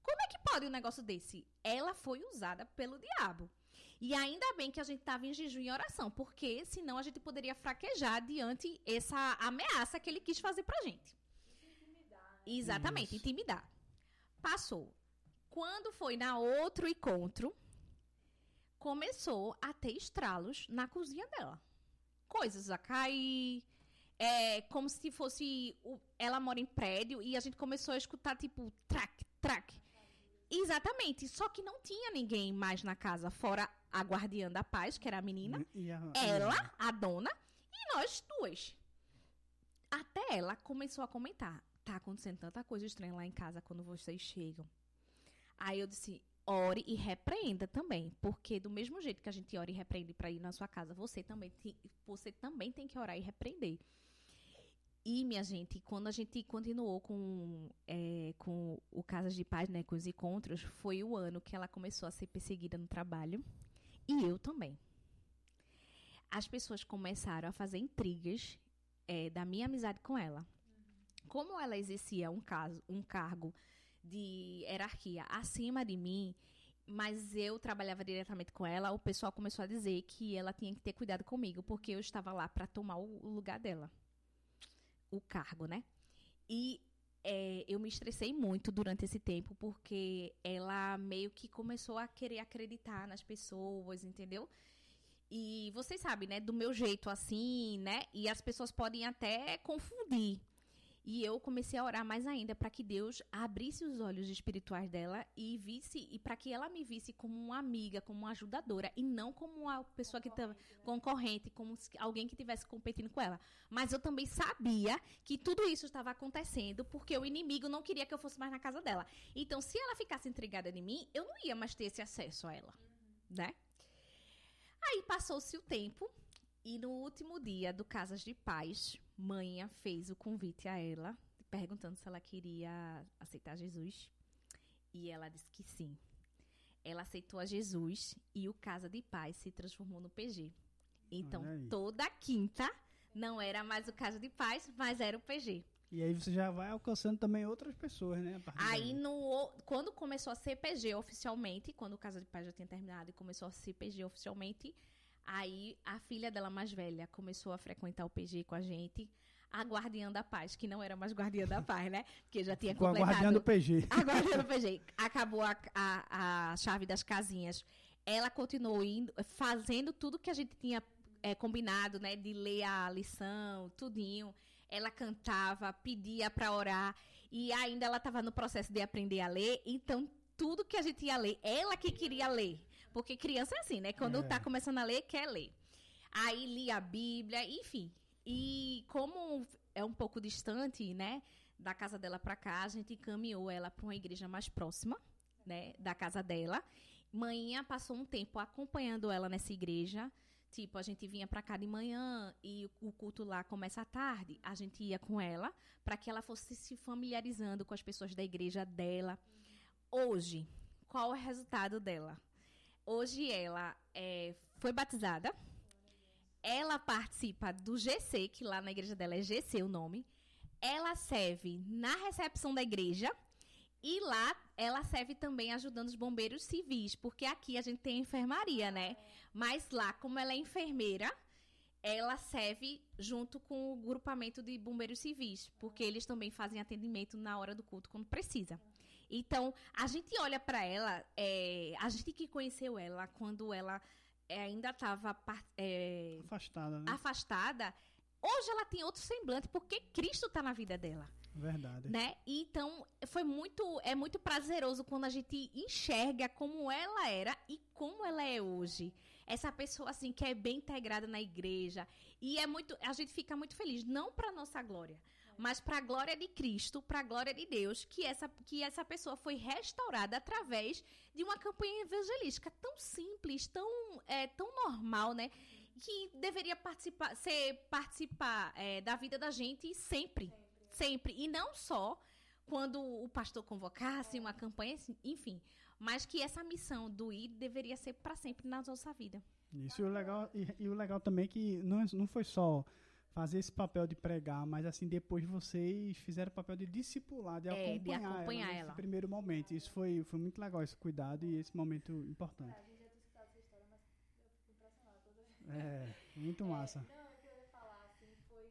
Como é que pode um negócio desse? Ela foi usada pelo diabo. E ainda bem que a gente estava em jejum e oração, porque senão a gente poderia fraquejar diante essa ameaça que ele quis fazer pra gente. Exatamente, Isso. intimidar. Passou. Quando foi na outro encontro, começou a ter estralos na cozinha dela. Coisas a cair, é, como se fosse. o- ela mora em prédio e a gente começou a escutar, tipo, track, track. Exatamente. Só que não tinha ninguém mais na casa, fora a guardiã da paz, que era a menina, E a- ela, a dona, e nós duas. Até ela começou a comentar: tá acontecendo tanta coisa estranha lá em casa quando vocês chegam. Aí eu disse: ore e repreenda também, porque do mesmo jeito que a gente ora e repreende para ir na sua casa, você também, tem, você também tem que orar e repreender. E, minha gente, quando a gente continuou com, é, com o Casas de Paz, né, com os encontros, foi o ano que ela começou a ser perseguida no trabalho. E eu também. As pessoas começaram a fazer intrigas é, da minha amizade com ela. Como ela exercia um, caso, um cargo de hierarquia acima de mim, mas eu trabalhava diretamente com ela, o pessoal começou a dizer que ela tinha que ter cuidado comigo, porque eu estava lá para tomar o lugar dela. O cargo, né? E é, eu me estressei muito durante esse tempo, porque ela meio que começou a querer acreditar nas pessoas, entendeu? E vocês sabem, né? Do meu jeito assim, né? E as pessoas podem até confundir. E eu comecei a orar mais ainda para que Deus abrisse os olhos espirituais dela e visse e para que ela me visse como uma amiga, como uma ajudadora e não como uma pessoa que estava concorrente, como alguém que estivesse competindo com ela. Mas eu também sabia que tudo isso estava acontecendo porque o inimigo não queria que eu fosse mais na casa dela. Então, se ela ficasse intrigada em mim, eu não ia mais ter esse acesso a ela, né? Aí passou-se o tempo e no último dia do Casas de Paz, Manha fez o convite a ela, perguntando se ela queria aceitar Jesus. E ela disse que sim. Ela aceitou a Jesus e o Casa de Paz se transformou no PG. Então, toda quinta não era mais o Casa de Paz, mas era o PG. E aí você já vai alcançando também outras pessoas, né? Aí, daí. no, quando começou a ser PG oficialmente, quando o Casa de Paz já tinha terminado e começou a ser PG oficialmente, aí a filha dela mais velha começou a frequentar o PG com a gente. A guardiã da paz, que não era mais guardiã da paz, né? Porque já tinha Com a completado... guardiã do PG. A (laughs) guardiã do PG. Acabou a, a, a chave das casinhas. Ela continuou indo, fazendo tudo que a gente tinha é, combinado, né? De ler a lição, tudinho. Ela cantava, pedia para orar. E ainda ela estava no processo de aprender a ler. Então, tudo que a gente ia ler, ela que queria ler. Porque criança é assim, né? Quando É. tá começando a ler, quer ler. Aí lia a Bíblia, enfim. E como é um pouco distante, né? Da casa dela para cá, a gente encaminhou ela para uma igreja mais próxima, né? Da casa dela. Manhã passou um tempo acompanhando ela nessa igreja. Tipo, a gente vinha para cá de manhã e o- culto lá começa à tarde. A gente ia com ela para que ela fosse se familiarizando com as pessoas da igreja dela. Hoje, qual o resultado dela? Hoje ela é, foi batizada. Ela participa do GC, que lá na igreja dela é GC o nome. Ela serve na recepção da igreja. E lá ela serve também ajudando os bombeiros civis, porque aqui a gente tem enfermaria, né? Mas lá, como ela é enfermeira, ela serve junto com o grupamento de bombeiros civis, porque eles também fazem atendimento na hora do culto quando precisa. Então, a gente olha para ela, é, a gente que conheceu ela quando ela é, ainda estava Afastada, né? afastada, hoje ela tem outro semblante, porque Cristo está na vida dela Verdade. né? Então, foi muito é muito prazeroso quando a gente enxerga como ela era e como ela é hoje. Essa pessoa assim que é bem integrada na igreja e é muito a gente fica muito feliz, não para nossa glória, mas para a glória de Cristo, para a glória de Deus, que essa que essa pessoa foi restaurada através de uma campanha evangelística tão simples, tão é, tão normal, né? Que deveria participar, ser participar é, da vida da gente sempre sempre. E não só quando o pastor convocasse uma campanha, assim, enfim. Mas que essa missão do ir deveria ser para sempre na nossa vida. Isso e o legal, e, e o legal também é que não, é- não foi só fazer esse papel de pregar, mas assim, depois vocês fizeram o papel de discipular, de É, de acompanhar, acompanhar ela, ela. nesse primeiro momento. Isso foi, foi muito legal, esse cuidado e esse momento importante. A gente já tinha escutado essa história, mas eu fico impressionada toda vez. É, muito massa. Não, o que eu ia falar, assim, foi.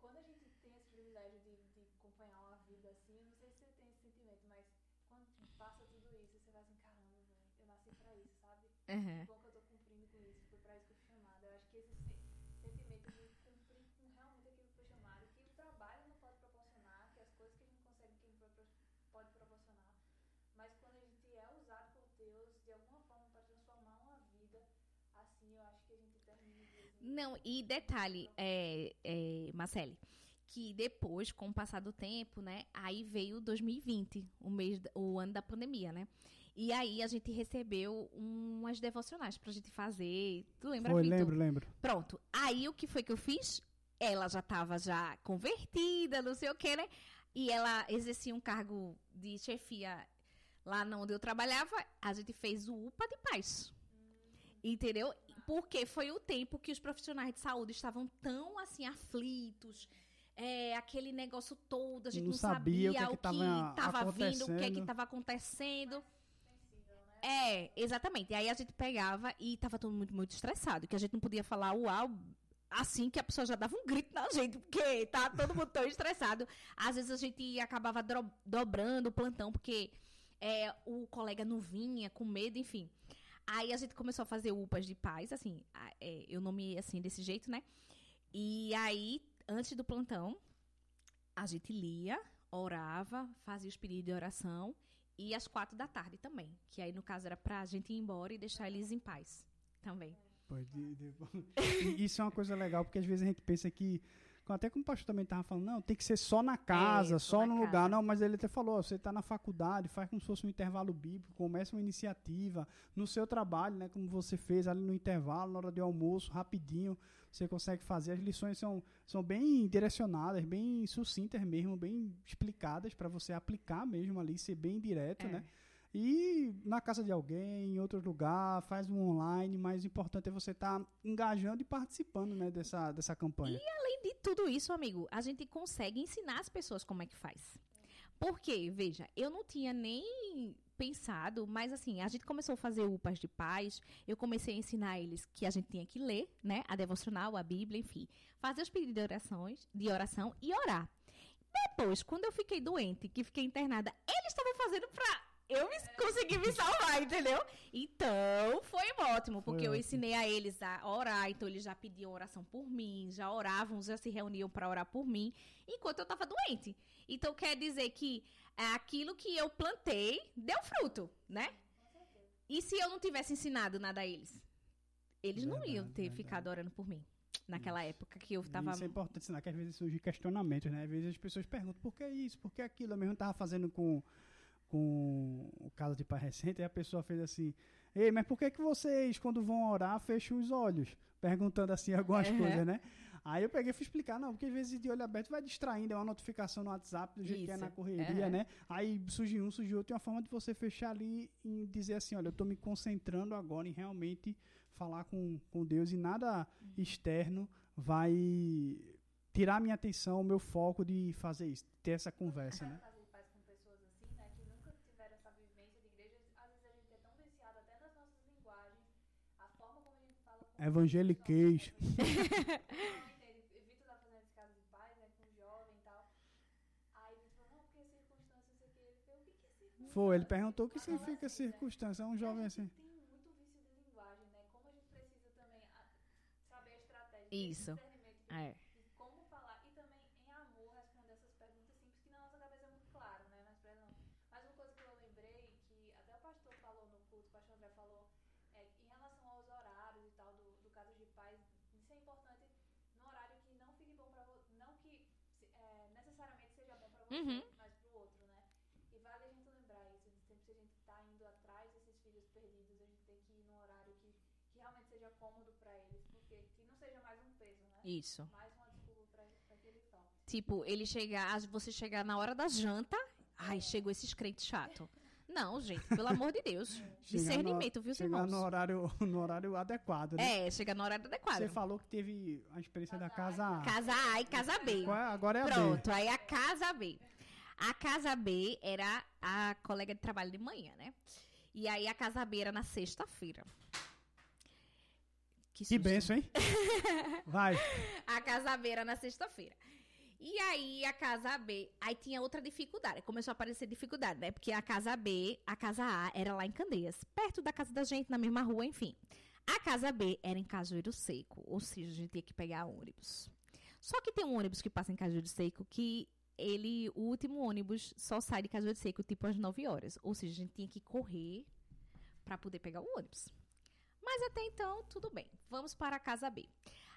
Quando a gente tem esse privilégio de, de acompanhar uma vida assim, eu não sei se você tem esse sentimento, mas nasci pra isso, sabe? Aham. bom que eu tô cumprindo com isso, foi pra isso que eu fui chamada. Eu acho que esse se- sentimento de cumprir com realmente aquilo que foi chamado, que o trabalho não pode proporcionar, que as coisas que a gente consegue que pode proporcionar, mas quando a gente é usado por Deus de alguma forma para transformar uma vida, assim eu acho que a gente termina assim, Não, e detalhe, é, é, Marcele, que depois, com o passar do tempo, né, aí veio 2020, o mês, o ano da pandemia, né? E aí a gente recebeu umas devocionais pra gente fazer. Tu lembra, Foi, Vitor? lembro, lembro. Pronto. Aí o que foi que eu fiz? Ela já estava já convertida, não sei o que, né? E ela exercia um cargo de chefia lá onde eu trabalhava. A gente fez o UPA de paz. Entendeu? Porque foi o tempo que os profissionais de saúde estavam tão assim aflitos. é, aquele negócio todo, a gente Não não, sabia o que é tava estava vindo, o que é estava acontecendo. É, exatamente. E aí a gente pegava e tava todo mundo muito estressado, que a gente não podia falar uau assim que a pessoa já dava um grito na gente, porque tá todo mundo tão estressado. Às vezes a gente acabava dobrando o plantão, porque é, o colega não vinha com medo, enfim. Aí a gente começou a fazer UPAs de paz, assim, é, eu nomeei assim desse jeito, né? E aí, antes do plantão, a gente lia, orava, fazia os pedidos de oração e às quatro da tarde também. Que aí, no caso, era pra gente ir embora e deixar eles em paz também. Pois, de- de- E isso é uma coisa legal, porque às vezes a gente pensa que. Até como o pastor também estava falando, não, tem que ser só na casa, É, só no casa. lugar. Não, mas ele até falou, ó, você está na faculdade, faz como se fosse um intervalo bíblico, começa uma iniciativa no seu trabalho, né? Como você fez ali no intervalo, na hora de almoço, rapidinho, você consegue fazer. As lições são, são bem direcionadas, bem sucintas mesmo, bem explicadas para você aplicar mesmo ali, ser bem direto, É. né? E na casa de alguém, em outro lugar, faz um online, mas o importante é você estar engajando e participando né, dessa, dessa campanha. Além de tudo isso, amigo, a gente consegue ensinar as pessoas como é que faz. Porque, veja, eu não tinha nem pensado, mas assim, a gente começou a fazer UPAs de paz, eu comecei a ensinar eles que a gente tinha que ler, né, a devocional, a Bíblia, enfim, fazer os pedidos de orações, de oração e orar. Depois, quando eu fiquei doente, que fiquei internada, eles estavam fazendo pra eu me, conseguir me salvar, entendeu? Então, foi ótimo, porque eu ótimo. ensinei a eles a orar, então eles já pediam oração por mim, já oravam, já se reuniam para orar por mim, enquanto eu estava doente. Então, quer dizer que é, aquilo que eu plantei deu fruto, né? E se eu não tivesse ensinado nada a eles? Eles não iam Verdade, ter verdade. ficado orando por mim. Naquela época que eu E tava. Isso é importante ensinar, que às vezes surgem questionamentos, né? Às vezes as pessoas perguntam por que isso, por que aquilo. Eu mesmo estava fazendo com, com o caso de pai recente, e a pessoa fez assim, ei, mas por que, que vocês, quando vão orar, fecham os olhos? Perguntando assim algumas Uhum. coisas, né? Aí eu peguei e fui explicar, não, porque às vezes de olho aberto vai distraindo, é uma notificação no WhatsApp, do jeito que é Isso. na correria, Uhum. né? Aí surge um, surge outro, e uma forma de você fechar ali e dizer assim, olha, eu estou me concentrando agora em realmente falar com, com Deus e nada externo vai tirar minha atenção, o meu foco de fazer isso, ter essa conversa, né? Fazer paz com pessoas assim, né, que nunca tiveram essa vivência de igreja, às vezes a gente é tão viciado até nas nossas linguagens, a forma como a gente fala com Evangeliquez. (laughs) Vitor tá fazendo esse caso de paz, né, com jovem e tal. Aí ele falou, não, porque circunstância, isso aqui. Ele falou, o que que é circunstância? Foi, ele perguntou o que fala significa assim, né? circunstância, é um jovem a assim. tem muito vício de linguagem, né? Como a gente precisa também a- saber a estratégia. Isso. É. de como falar e também em amor responder essas perguntas simples que na nossa cabeça é muito claro, né? Mas, não. Mas uma coisa que eu lembrei, que até o pastor falou no culto, o pastor André falou, é em relação aos horários e tal do, do caso de paz, isso é importante no horário que não fique bom pra você, não que se- é, necessariamente seja bom pra você, Uhum. mas pro outro, né? E vale a gente lembrar isso, de sempre que a gente tá indo atrás desses filhos perdidos, a gente tem que ir num horário que, que realmente seja cômodo pra eles, porque que não seja mais um peso, né? Isso. Mais uma desculpa pra, pra que eles são. Tipo, ele chegar, você chegar na hora da janta, ai, chegou esses crentes chato. Não, gente, pelo amor de Deus. (laughs) Chegar no- Discernimento, viu, Chegar irmãos? no horário, (laughs) no horário adequado, né? É, chegar na hora adequada. Você falou que teve a experiência da casa A. Casa A e casa B. É- Agora é a B. Pronto, aí a casa B. A casa B era a colega de trabalho de manhã, né? E aí a casa B era na sexta-feira. Que susto. benção, hein? (laughs) Vai. A casa B era na sexta-feira. E aí a casa B, aí tinha outra dificuldade, começou a aparecer dificuldade, né? Porque a casa B, a casa A era lá em Candeias, perto da casa da gente, na mesma rua, enfim. A casa B era em Cajueiro Seco, ou seja, a gente tinha que pegar ônibus. Só que tem um ônibus que passa em Cajueiro Seco que ele, o último ônibus só sai de Cajueiro Seco tipo às 9 horas, ou seja, a gente tinha que correr para poder pegar o ônibus. Mas até então, tudo bem. Vamos para a casa B.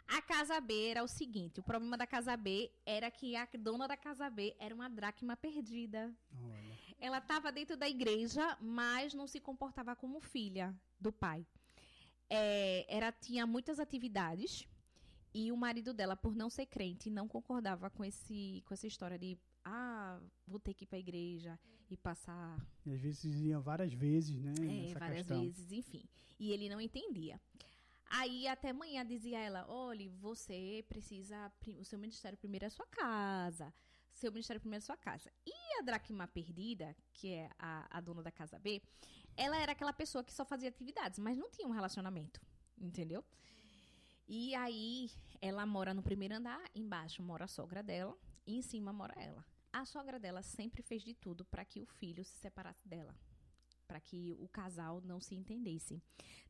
A casa B era o seguinte: o problema da casa B era que a dona da casa B era uma dracma perdida. Olha. Ela estava dentro da igreja, mas não se comportava como filha do pai. É, era tinha muitas atividades e o marido dela, por não ser crente, não concordava com esse com essa história de ah, vou ter que ir para a igreja e passar E às vezes iam várias vezes, né? é, várias questão. vezes, enfim. E ele não entendia. Aí até manhã dizia ela: olha, você precisa. O seu ministério primeiro é a sua casa. Seu ministério primeiro é a sua casa. E a Dracma Perdida, que é a, a dona da casa B, ela era aquela pessoa que só fazia atividades, mas não tinha um relacionamento. Entendeu? E aí ela mora no primeiro andar, embaixo mora a sogra dela, e em cima mora ela. A sogra dela sempre fez de tudo para que o filho se separasse dela para que o casal não se entendesse.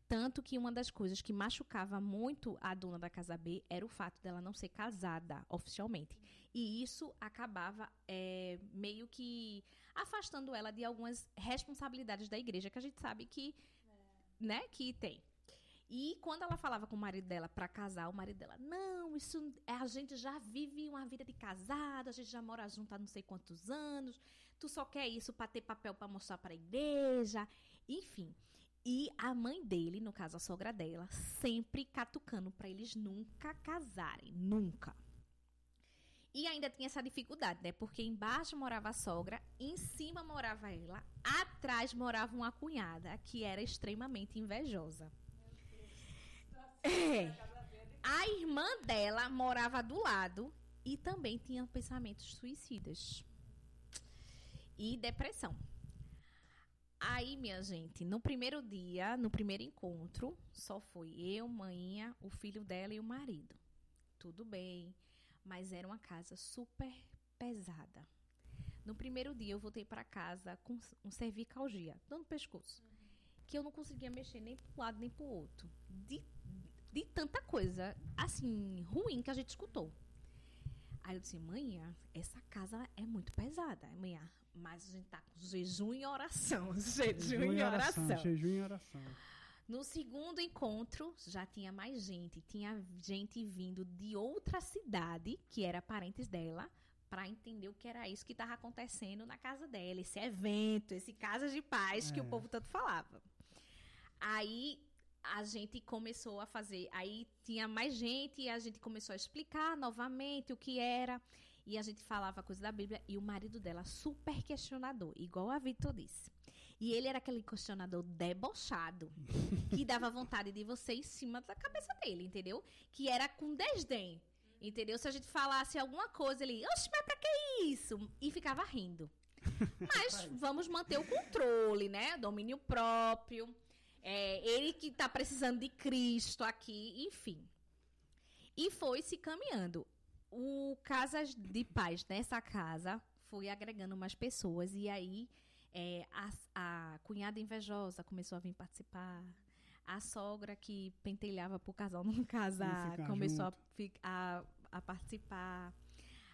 Tanto que uma das coisas que machucava muito a dona da casa B era o fato dela não ser casada oficialmente. E isso acabava é, meio que afastando ela de algumas responsabilidades da igreja que a gente sabe que, né, que tem. E quando ela falava com o marido dela para casar, o marido dela, não, isso é, a gente já vive uma vida de casado, a gente já mora junto há não sei quantos anos, tu só quer isso para ter papel para mostrar para a igreja, enfim. E a mãe dele, no caso a sogra dela, sempre catucando para eles nunca casarem, nunca. E ainda tinha essa dificuldade, né? Porque embaixo morava a sogra, em cima morava ela, atrás morava uma cunhada que era extremamente invejosa. É. A irmã dela morava do lado e também tinha pensamentos suicidas e depressão. Aí, minha gente, no primeiro dia, no primeiro encontro, só foi eu, manhinha, o filho dela e o marido. Tudo bem, mas era uma casa super pesada. No primeiro dia, eu voltei para casa com um cervicalgia, dando pescoço, que eu não conseguia mexer nem para um lado nem para o outro, de, de tanta coisa, assim, ruim que a gente escutou. Aí eu disse, manhã, essa casa é muito pesada, manhã. Mas a gente tá com jejum e oração. (laughs) Jejum e oração. Jejum e oração. No segundo encontro, já tinha mais gente. Tinha gente vindo de outra cidade, que era parentes dela, para entender o que era isso que estava acontecendo na casa dela. Esse evento, esse Casa de Paz que É. o povo tanto falava. Aí a gente começou a fazer. Aí tinha mais gente e a gente começou a explicar novamente o que era. E a gente falava coisa da Bíblia. E o marido dela, super questionador, igual a Vitor disse. E ele era aquele questionador debochado, que dava vontade de você em cima da cabeça dele, entendeu? Que era com desdém, entendeu? Se a gente falasse alguma coisa, ele, oxe, mas pra que isso? E ficava rindo. (laughs) Mas vamos manter o controle, né? Domínio próprio. É, ele que tá precisando de Cristo aqui, enfim. E foi se caminhando. O Casas de Paz nessa casa foi agregando mais pessoas. E aí é, a, a cunhada invejosa começou a vir participar. A sogra que pentelhava pro casal não casar começou a, a, a participar.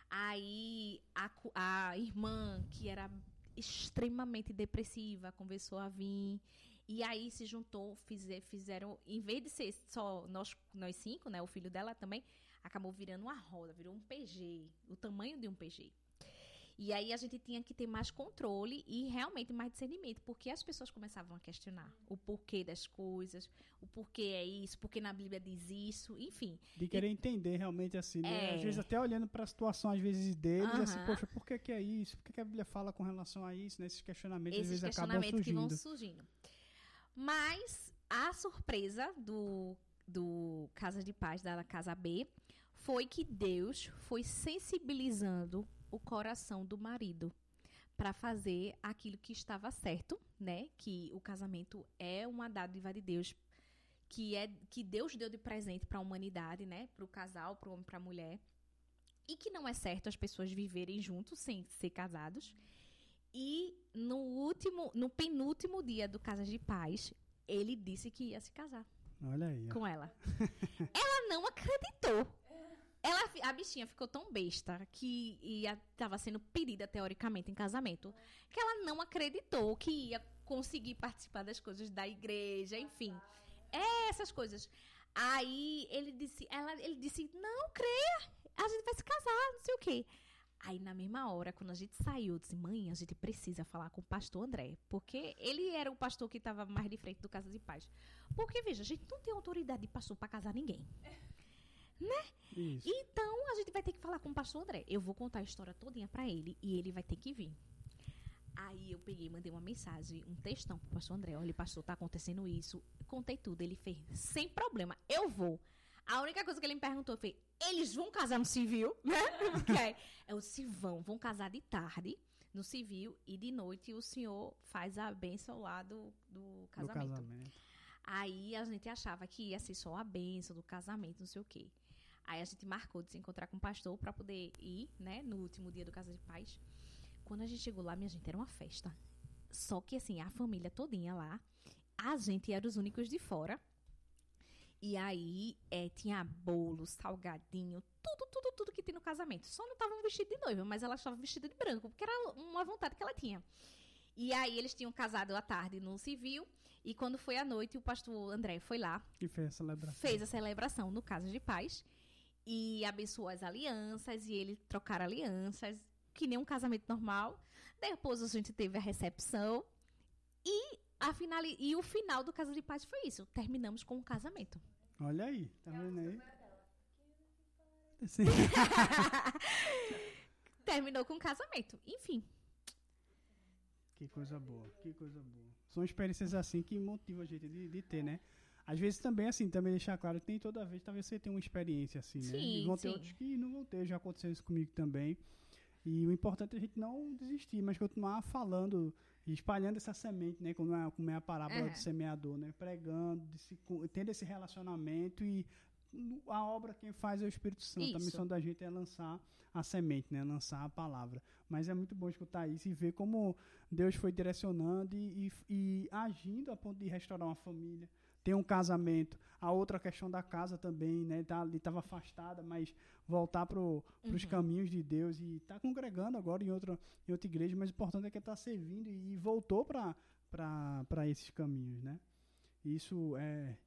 Aí a, a irmã, que era extremamente depressiva, começou a vir. E aí se juntou, fizer, fizeram, em vez de ser só nós, nós cinco, né, o filho dela também, acabou virando uma roda, virou um PG, o tamanho de um PG. E aí a gente tinha que ter mais controle e realmente mais discernimento, porque as pessoas começavam a questionar o porquê das coisas, o porquê é isso, porque na Bíblia diz isso, enfim. De querer entender realmente assim, né? É. Às vezes até olhando para a situação, às vezes, deles, assim, poxa, por que, que é isso? Por que, que a Bíblia fala com relação a isso? Né? Esses questionamentos às esses vezes acabam questionamentos que vão surgindo. surgindo. Mas a surpresa do, do Casa de Paz, da Casa B, foi que Deus foi sensibilizando o coração do marido para fazer aquilo que estava certo, né? Que o casamento é uma dádiva de Deus que é que Deus deu de presente para a humanidade, né? Para o casal, para o homem, para a mulher. e que não é certo as pessoas viverem juntos sem ser casados. E no último, no penúltimo dia do Casas de Paz, ele disse que ia se casar Olha aí. ó. com ela. (laughs) ela não acreditou. Ela, a bichinha ficou tão besta que ia, tava sendo pedida teoricamente em casamento, que ela não acreditou que ia conseguir participar das coisas da igreja, enfim. É, essas coisas. Aí ele disse, ela, ele disse, não, creia, a gente vai se casar, não sei o quê. Aí, na mesma hora, quando a gente saiu, eu disse, mãe, a gente precisa falar com o pastor André. Porque ele era o pastor que estava mais de frente do Casa de Paz. Porque, veja, a gente não tem autoridade de pastor para casar ninguém. Isso. Então, a gente vai ter que falar com o pastor André. Eu vou contar a história todinha pra ele e ele vai ter que vir. Aí eu peguei e mandei uma mensagem, um textão pro pastor André. Olha, pastor, tá acontecendo isso. Contei tudo. Ele fez, sem problema, eu vou. A única coisa que ele me perguntou foi, eles vão casar no civil? (laughs) Né? Porque aí, eu vão, vão casar de tarde no civil e de noite o senhor faz a bênção lá do, do Do casamento. casamento. Aí a gente achava que ia ser só a benção do casamento, não sei o quê. Aí a gente marcou de se encontrar com o pastor para poder ir, né, no último dia do Casa de Paz. Quando a gente chegou lá, minha gente, era uma festa. Só que assim, a família todinha lá, a gente era os únicos de fora. E aí é, tinha bolo, salgadinho, tudo, tudo, tudo que tem no casamento. Só não estavam vestidos de noiva, mas ela estava vestida de branco, porque era uma vontade que ela tinha. E aí eles tinham casado à tarde no civil. E quando foi à noite, o pastor André foi lá, Que fez a celebração. fez a celebração no Casa de Paz e abençoou as alianças e ele trocaram alianças, que nem um casamento normal. Depois a gente teve a recepção e, a finali e o final do Casa de Paz foi isso. Terminamos com um casamento. Olha aí, tá vendo aí? Sim. (laughs) Terminou com um casamento. Enfim. Que coisa boa, que coisa boa. São experiências assim que motivam a gente de, de ter, né? Às vezes também, assim, também deixar claro que nem toda vez, talvez você tenha uma experiência assim, né? Sim, e vão ter sim. outros que não vão ter, já aconteceu isso comigo também. E o importante é a gente não desistir, mas continuar falando e espalhando essa semente, né? Como é, como é a parábola do semeador, né? Pregando, se tendo esse relacionamento e a obra quem faz é o Espírito Santo. A Isso. missão da gente é lançar a semente, né? Lançar a palavra. Mas é muito bom escutar isso e ver como Deus foi direcionando e, e- e agindo a ponto de restaurar uma família. Tem um casamento. A outra questão da casa também, né? Tá, ali estava afastada, mas voltar para os Uhum. caminhos de Deus e está congregando agora em outra, em outra igreja, mas o importante é que está servindo e, e voltou para esses caminhos, né? Isso é,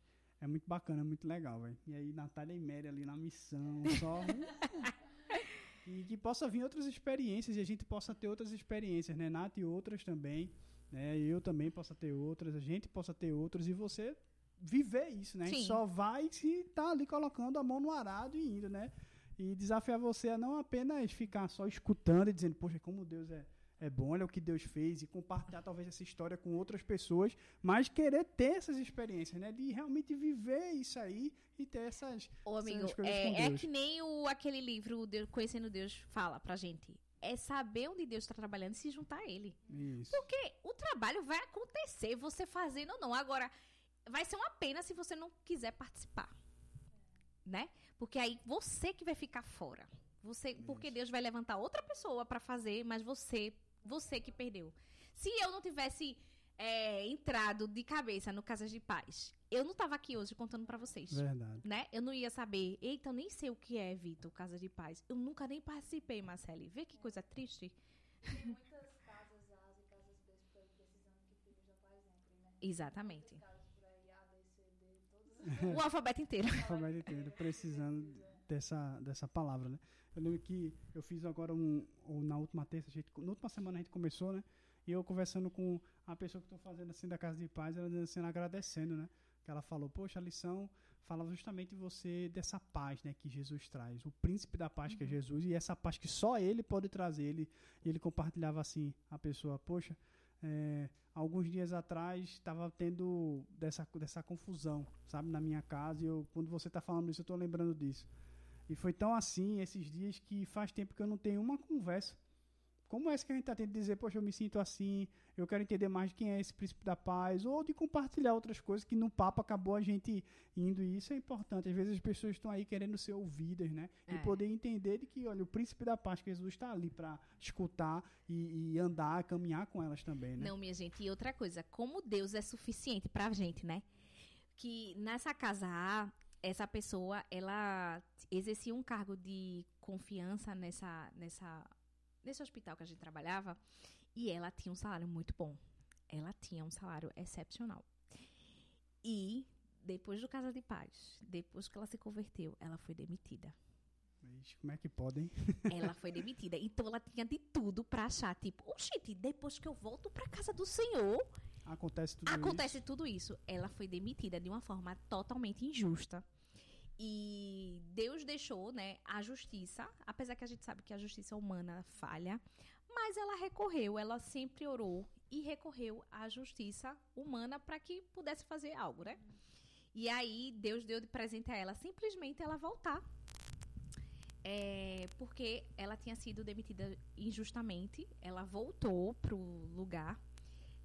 é muito bacana, é muito legal, velho. E aí, Natália e Mary ali na missão, só. (laughs) e que possa vir outras experiências e a gente possa ter outras experiências, né? Nath e outras também, né? Eu também possa ter outras, a gente possa ter outras e você viver isso, né? A gente Sim. só vai se tá ali colocando a mão no arado e indo, né? E desafiar você a não apenas ficar só escutando e dizendo, poxa, como Deus é, é bom, olha o que Deus fez, e compartilhar talvez essa história com outras pessoas, mas querer ter essas experiências, né? De realmente viver isso aí e ter essas. Ô, amigo, essas coisas com é, é Deus. que nem o, aquele livro Deus, Conhecendo Deus fala pra gente. É saber onde Deus está trabalhando e se juntar a Ele. Isso. Porque o trabalho vai acontecer, você fazendo ou não. Agora, vai ser uma pena se você não quiser participar. Né? Porque aí você que vai ficar fora. Você, porque Deus vai levantar outra pessoa para fazer, mas você, você que perdeu. Se eu não tivesse é, entrado de cabeça no Casas de Paz, eu não tava aqui hoje contando para vocês Verdade. né? Eu não ia saber. Eita, eu nem sei o que é, Vitor, Casa de Paz. Eu nunca nem participei, Marcele. Vê que coisa triste. Tem muitas casas A's e casas aí precisando que filhos da paz entrem, né? Exatamente. Casas por aí, A, B, C, D, todas O alfabeto inteiro. (laughs) alfabeto inteiro, precisando dessa, dessa palavra, né? Eu lembro que eu fiz agora um, ou na última terça, a gente, na última semana a gente começou, né? E eu conversando com a pessoa que estou fazendo assim da Casa de Paz, ela dizendo assim, agradecendo, né? Que ela falou, poxa, a lição falava justamente você dessa paz, né? Que Jesus traz, o príncipe da paz que é Jesus, e essa paz que só ele pode trazer. Ele, e ele compartilhava assim, a pessoa, poxa, é, alguns dias atrás estava tendo dessa, dessa confusão, sabe, na minha casa. E eu, quando você está falando isso, eu estou lembrando disso. E foi tão assim esses dias que faz tempo que eu não tenho uma conversa como é que a gente está tentando dizer, poxa, eu me sinto assim, eu quero entender mais de quem é esse príncipe da paz, ou de compartilhar outras coisas que no papo acabou a gente indo, e isso é importante. Às vezes as pessoas estão aí querendo ser ouvidas, né? É. E poder entender de que, olha, o príncipe da paz, que Jesus está ali para escutar e, e andar, caminhar com elas também, né? Não, minha gente. E outra coisa, como Deus é suficiente pra gente, né? Que nessa casa A, essa pessoa, ela exercia um cargo de confiança nessa, nessa, nesse hospital que a gente trabalhava e ela tinha um salário muito bom. Ela tinha um salário excepcional. E depois do Casa de Paz, depois que ela se converteu, ela foi demitida. Ixi, como é que podem? Ela foi demitida. Então ela tinha de tudo pra achar, tipo, oxente, depois que eu volto pra casa do Senhor, Acontece tudo Acontece isso. tudo isso. Ela foi demitida de uma forma totalmente injusta. E Deus deixou, né, a justiça, apesar que a gente sabe que a justiça humana falha, mas ela recorreu, ela sempre orou e recorreu à justiça humana para que pudesse fazer algo, né? E aí Deus deu de presente a ela simplesmente ela voltar. É, porque ela tinha sido demitida injustamente, ela voltou pro lugar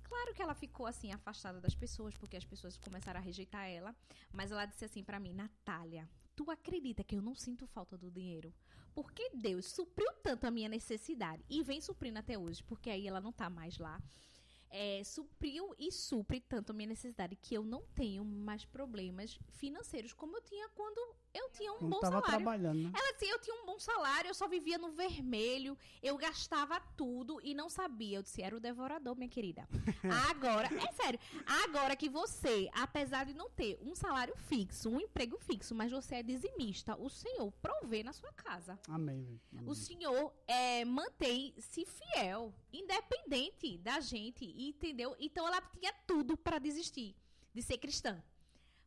Claro que ela ficou assim afastada das pessoas, porque as pessoas começaram a rejeitar ela, mas ela disse assim pra mim, Natália, tu acredita que eu não sinto falta do dinheiro? Porque Deus supriu tanto a minha necessidade e vem suprindo até hoje, porque aí ela não tá mais lá. É, supriu e supre tanto a minha necessidade que eu não tenho mais problemas financeiros como eu tinha quando eu tinha um Não bom salário. trabalhando, né? Ela disse, eu tinha um bom salário, eu só vivia no vermelho, eu gastava tudo e não sabia. Eu disse, era o devorador, minha querida. (laughs) Agora, é sério, agora que você, apesar de não ter um salário fixo, um emprego fixo, mas você é dizimista, o Senhor provê na sua casa. Amém, velho. O Senhor é, mantém-se fiel, independente da gente, entendeu? Então ela tinha tudo para desistir de ser cristã.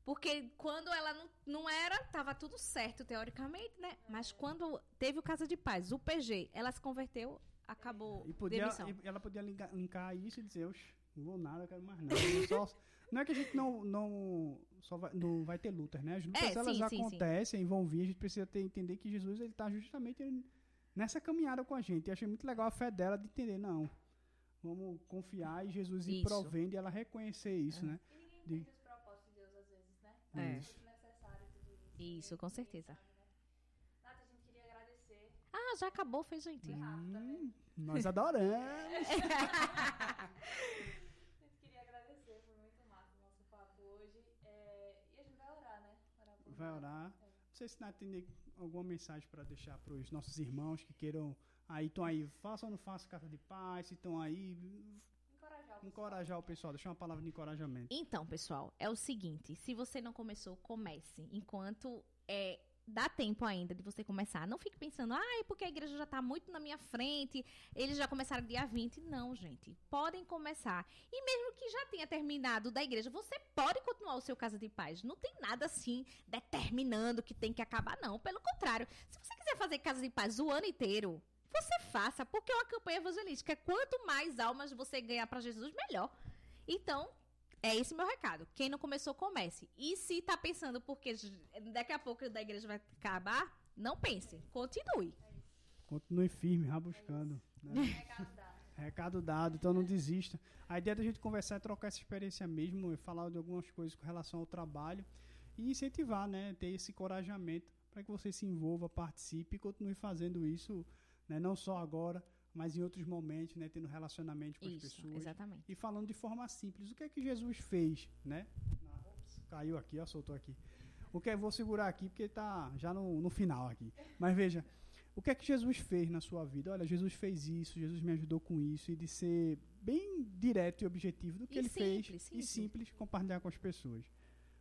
Porque quando ela não, não era, tava tudo certo teoricamente, né? Mas quando teve o Casa de Paz, o PG, ela se converteu, acabou E podia, demissão. e ela podia linkar, linkar isso e dizer, "Oxe, não vou nada, quero mais nada. Só- (laughs) não é que a gente não, não, só vai, não vai ter lutas, né? As lutas, É, elas sim, sim, sim. acontecem, vão vir, a gente precisa ter, entender que Jesus, ele tá justamente nessa caminhada com a gente. Eu achei muito legal a fé dela de entender, não, vamos confiar e Jesus ir Isso. provendo e ela reconhecer isso, né? E ninguém De- os propósitos de Deus às vezes, né? É. Isso. muito necessário tudo isso. Isso, com certeza. Nata, a gente queria agradecer. Ah, já acabou, fez gente. Hum, nós adoramos. (laughs) (laughs) A gente queria agradecer, foi muito massa o nosso papo hoje. É, e a gente vai orar, né? Orar por Vai orar. Não sei se Nath tem alguma mensagem para deixar para os nossos irmãos que queiram aí, estão aí, façam ou não façam carta de paz, se estão aí, Encorajar o pessoal. encorajar o pessoal, deixar uma palavra de encorajamento. Então, pessoal, é o seguinte: se você não começou, comece. Enquanto é, dá tempo ainda de você começar. Não fique pensando, ah, é porque a igreja já está muito na minha frente, eles já começaram dia 20. Não, gente. Podem começar. E mesmo que já tenha terminado da igreja, você pode continuar o seu Casa de Paz. Não tem nada assim determinando que tem que acabar, não. Pelo contrário, se você quiser fazer Casa de Paz o ano inteiro. Você faça, porque é uma campanha evangelística. Quanto mais almas você ganhar para Jesus, melhor. Então, é esse meu recado. Quem não começou, comece. E se tá pensando porque daqui a pouco da igreja vai acabar, não pense. Continue. Continue firme, rabuscando. Né? Recado dado. Recado dado, então não desista. A ideia da gente conversar é trocar essa experiência mesmo, e falar de algumas coisas com relação ao trabalho e incentivar, né? Ter esse encorajamento para que você se envolva, participe e continue fazendo isso, né? Não só agora, mas em outros momentos, né? Tendo relacionamento com as Isso, pessoas. exatamente. E falando de forma simples, o que é que Jesus fez, né? Ops, caiu aqui, ó, soltou aqui. O que é, vou segurar aqui porque está já no, no final aqui. Mas veja, o que é que Jesus fez na sua vida? Olha, Jesus fez isso, Jesus me ajudou com isso, e de ser bem direto e objetivo do que E ele fez, simples, e simples. simples compartilhar com as pessoas.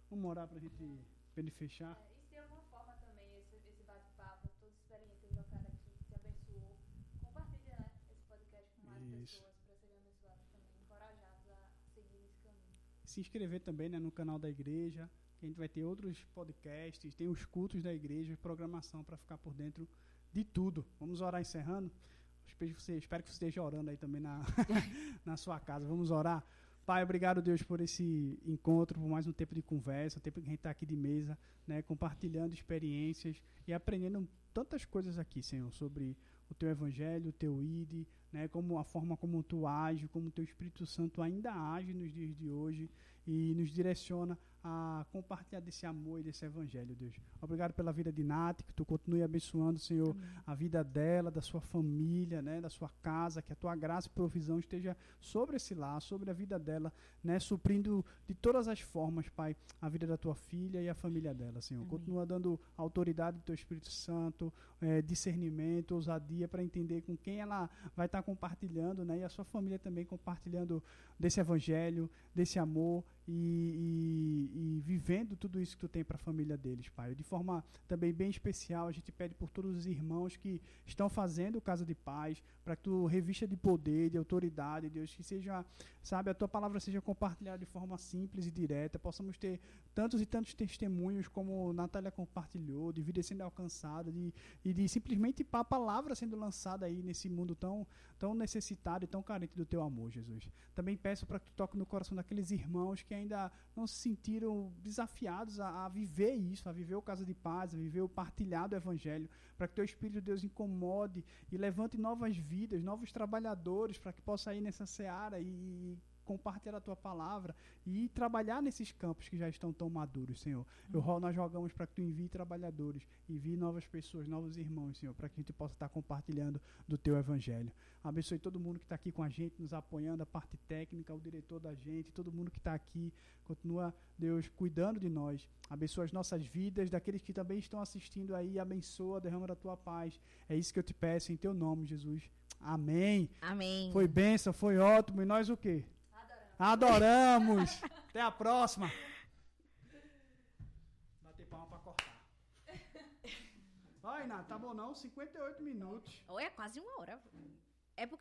Vamos orar para gente, pra ele fechar. É, e se de alguma forma também esse, esse bate-papo, toda essa experiência trocada aqui te abençoou, compartilha né, esse podcast com mais Isso. pessoas para serem abençoadas também, encorajados a seguir nesse caminho. Se inscrever também né, no canal da igreja. que A gente vai ter outros podcasts, tem os cultos da igreja, programação para ficar por dentro de tudo. Vamos orar encerrando. Espero que você, espero que você esteja orando aí também na, (laughs) na sua casa. Vamos orar. Pai, obrigado, Deus, por esse encontro, por mais um tempo de conversa, o tempo que a gente está aqui de mesa, né, compartilhando experiências e aprendendo tantas coisas aqui, Senhor, sobre o teu evangelho, o teu ID, né? Como a forma como tu age, como teu Espírito Santo ainda age nos dias de hoje e nos direciona a compartilhar desse amor e desse evangelho, Deus. Obrigado pela vida de Nath, que tu continue abençoando, Senhor, Amém. a vida dela, da sua família, né, da sua casa, que a tua graça e provisão esteja sobre esse lar, sobre a vida dela, né, suprindo de todas as formas, Pai, a vida da tua filha e a família dela, Senhor. Amém. Continua dando autoridade do teu Espírito Santo, é, discernimento, ousadia para entender com quem ela vai estar tá compartilhando, né, e a sua família também compartilhando desse evangelho, desse amor e, e, e, vivendo tudo isso que tu tem para a família deles, Pai. De forma também bem especial, a gente pede por todos os irmãos que estão fazendo Casa de Paz, para que tu revista de poder, de autoridade, Deus, que seja, sabe, a tua palavra seja compartilhada de forma simples e direta, possamos ter tantos e tantos testemunhos como Natália compartilhou, de vida sendo alcançada, de, e de simplesmente a palavra sendo lançada aí nesse mundo tão, tão necessitado e tão carente do teu amor, Jesus. Também peço para que tu toque no coração daqueles irmãos que ainda não se sentiram desafiados a, a viver isso, a viver o Casa de Paz, a viver o partilhado Evangelho, para que teu Espírito de Deus incomode e levante novas vidas, novos trabalhadores, para que possa ir nessa seara e, compartilhar a tua palavra e trabalhar nesses campos que já estão tão maduros, Senhor. Eu, nós jogamos para que tu envie trabalhadores, envie novas pessoas, novos irmãos, Senhor, para que a gente possa estar compartilhando do teu evangelho. Abençoe todo mundo que está aqui com a gente, nos apoiando, a parte técnica, o diretor da gente, todo mundo que está aqui. Continua, Deus, cuidando de nós. Abençoa as nossas vidas, daqueles que também estão assistindo aí. Abençoa, derrama da tua paz. É isso que eu te peço em teu nome, Jesus. Amém. Amém. Foi bênção, foi ótimo. E nós o quê? Adoramos. Até a próxima. Bater palma pra cortar. Vai, Nath, tá bom não? 58 minutos. Ou é quase uma hora. É porque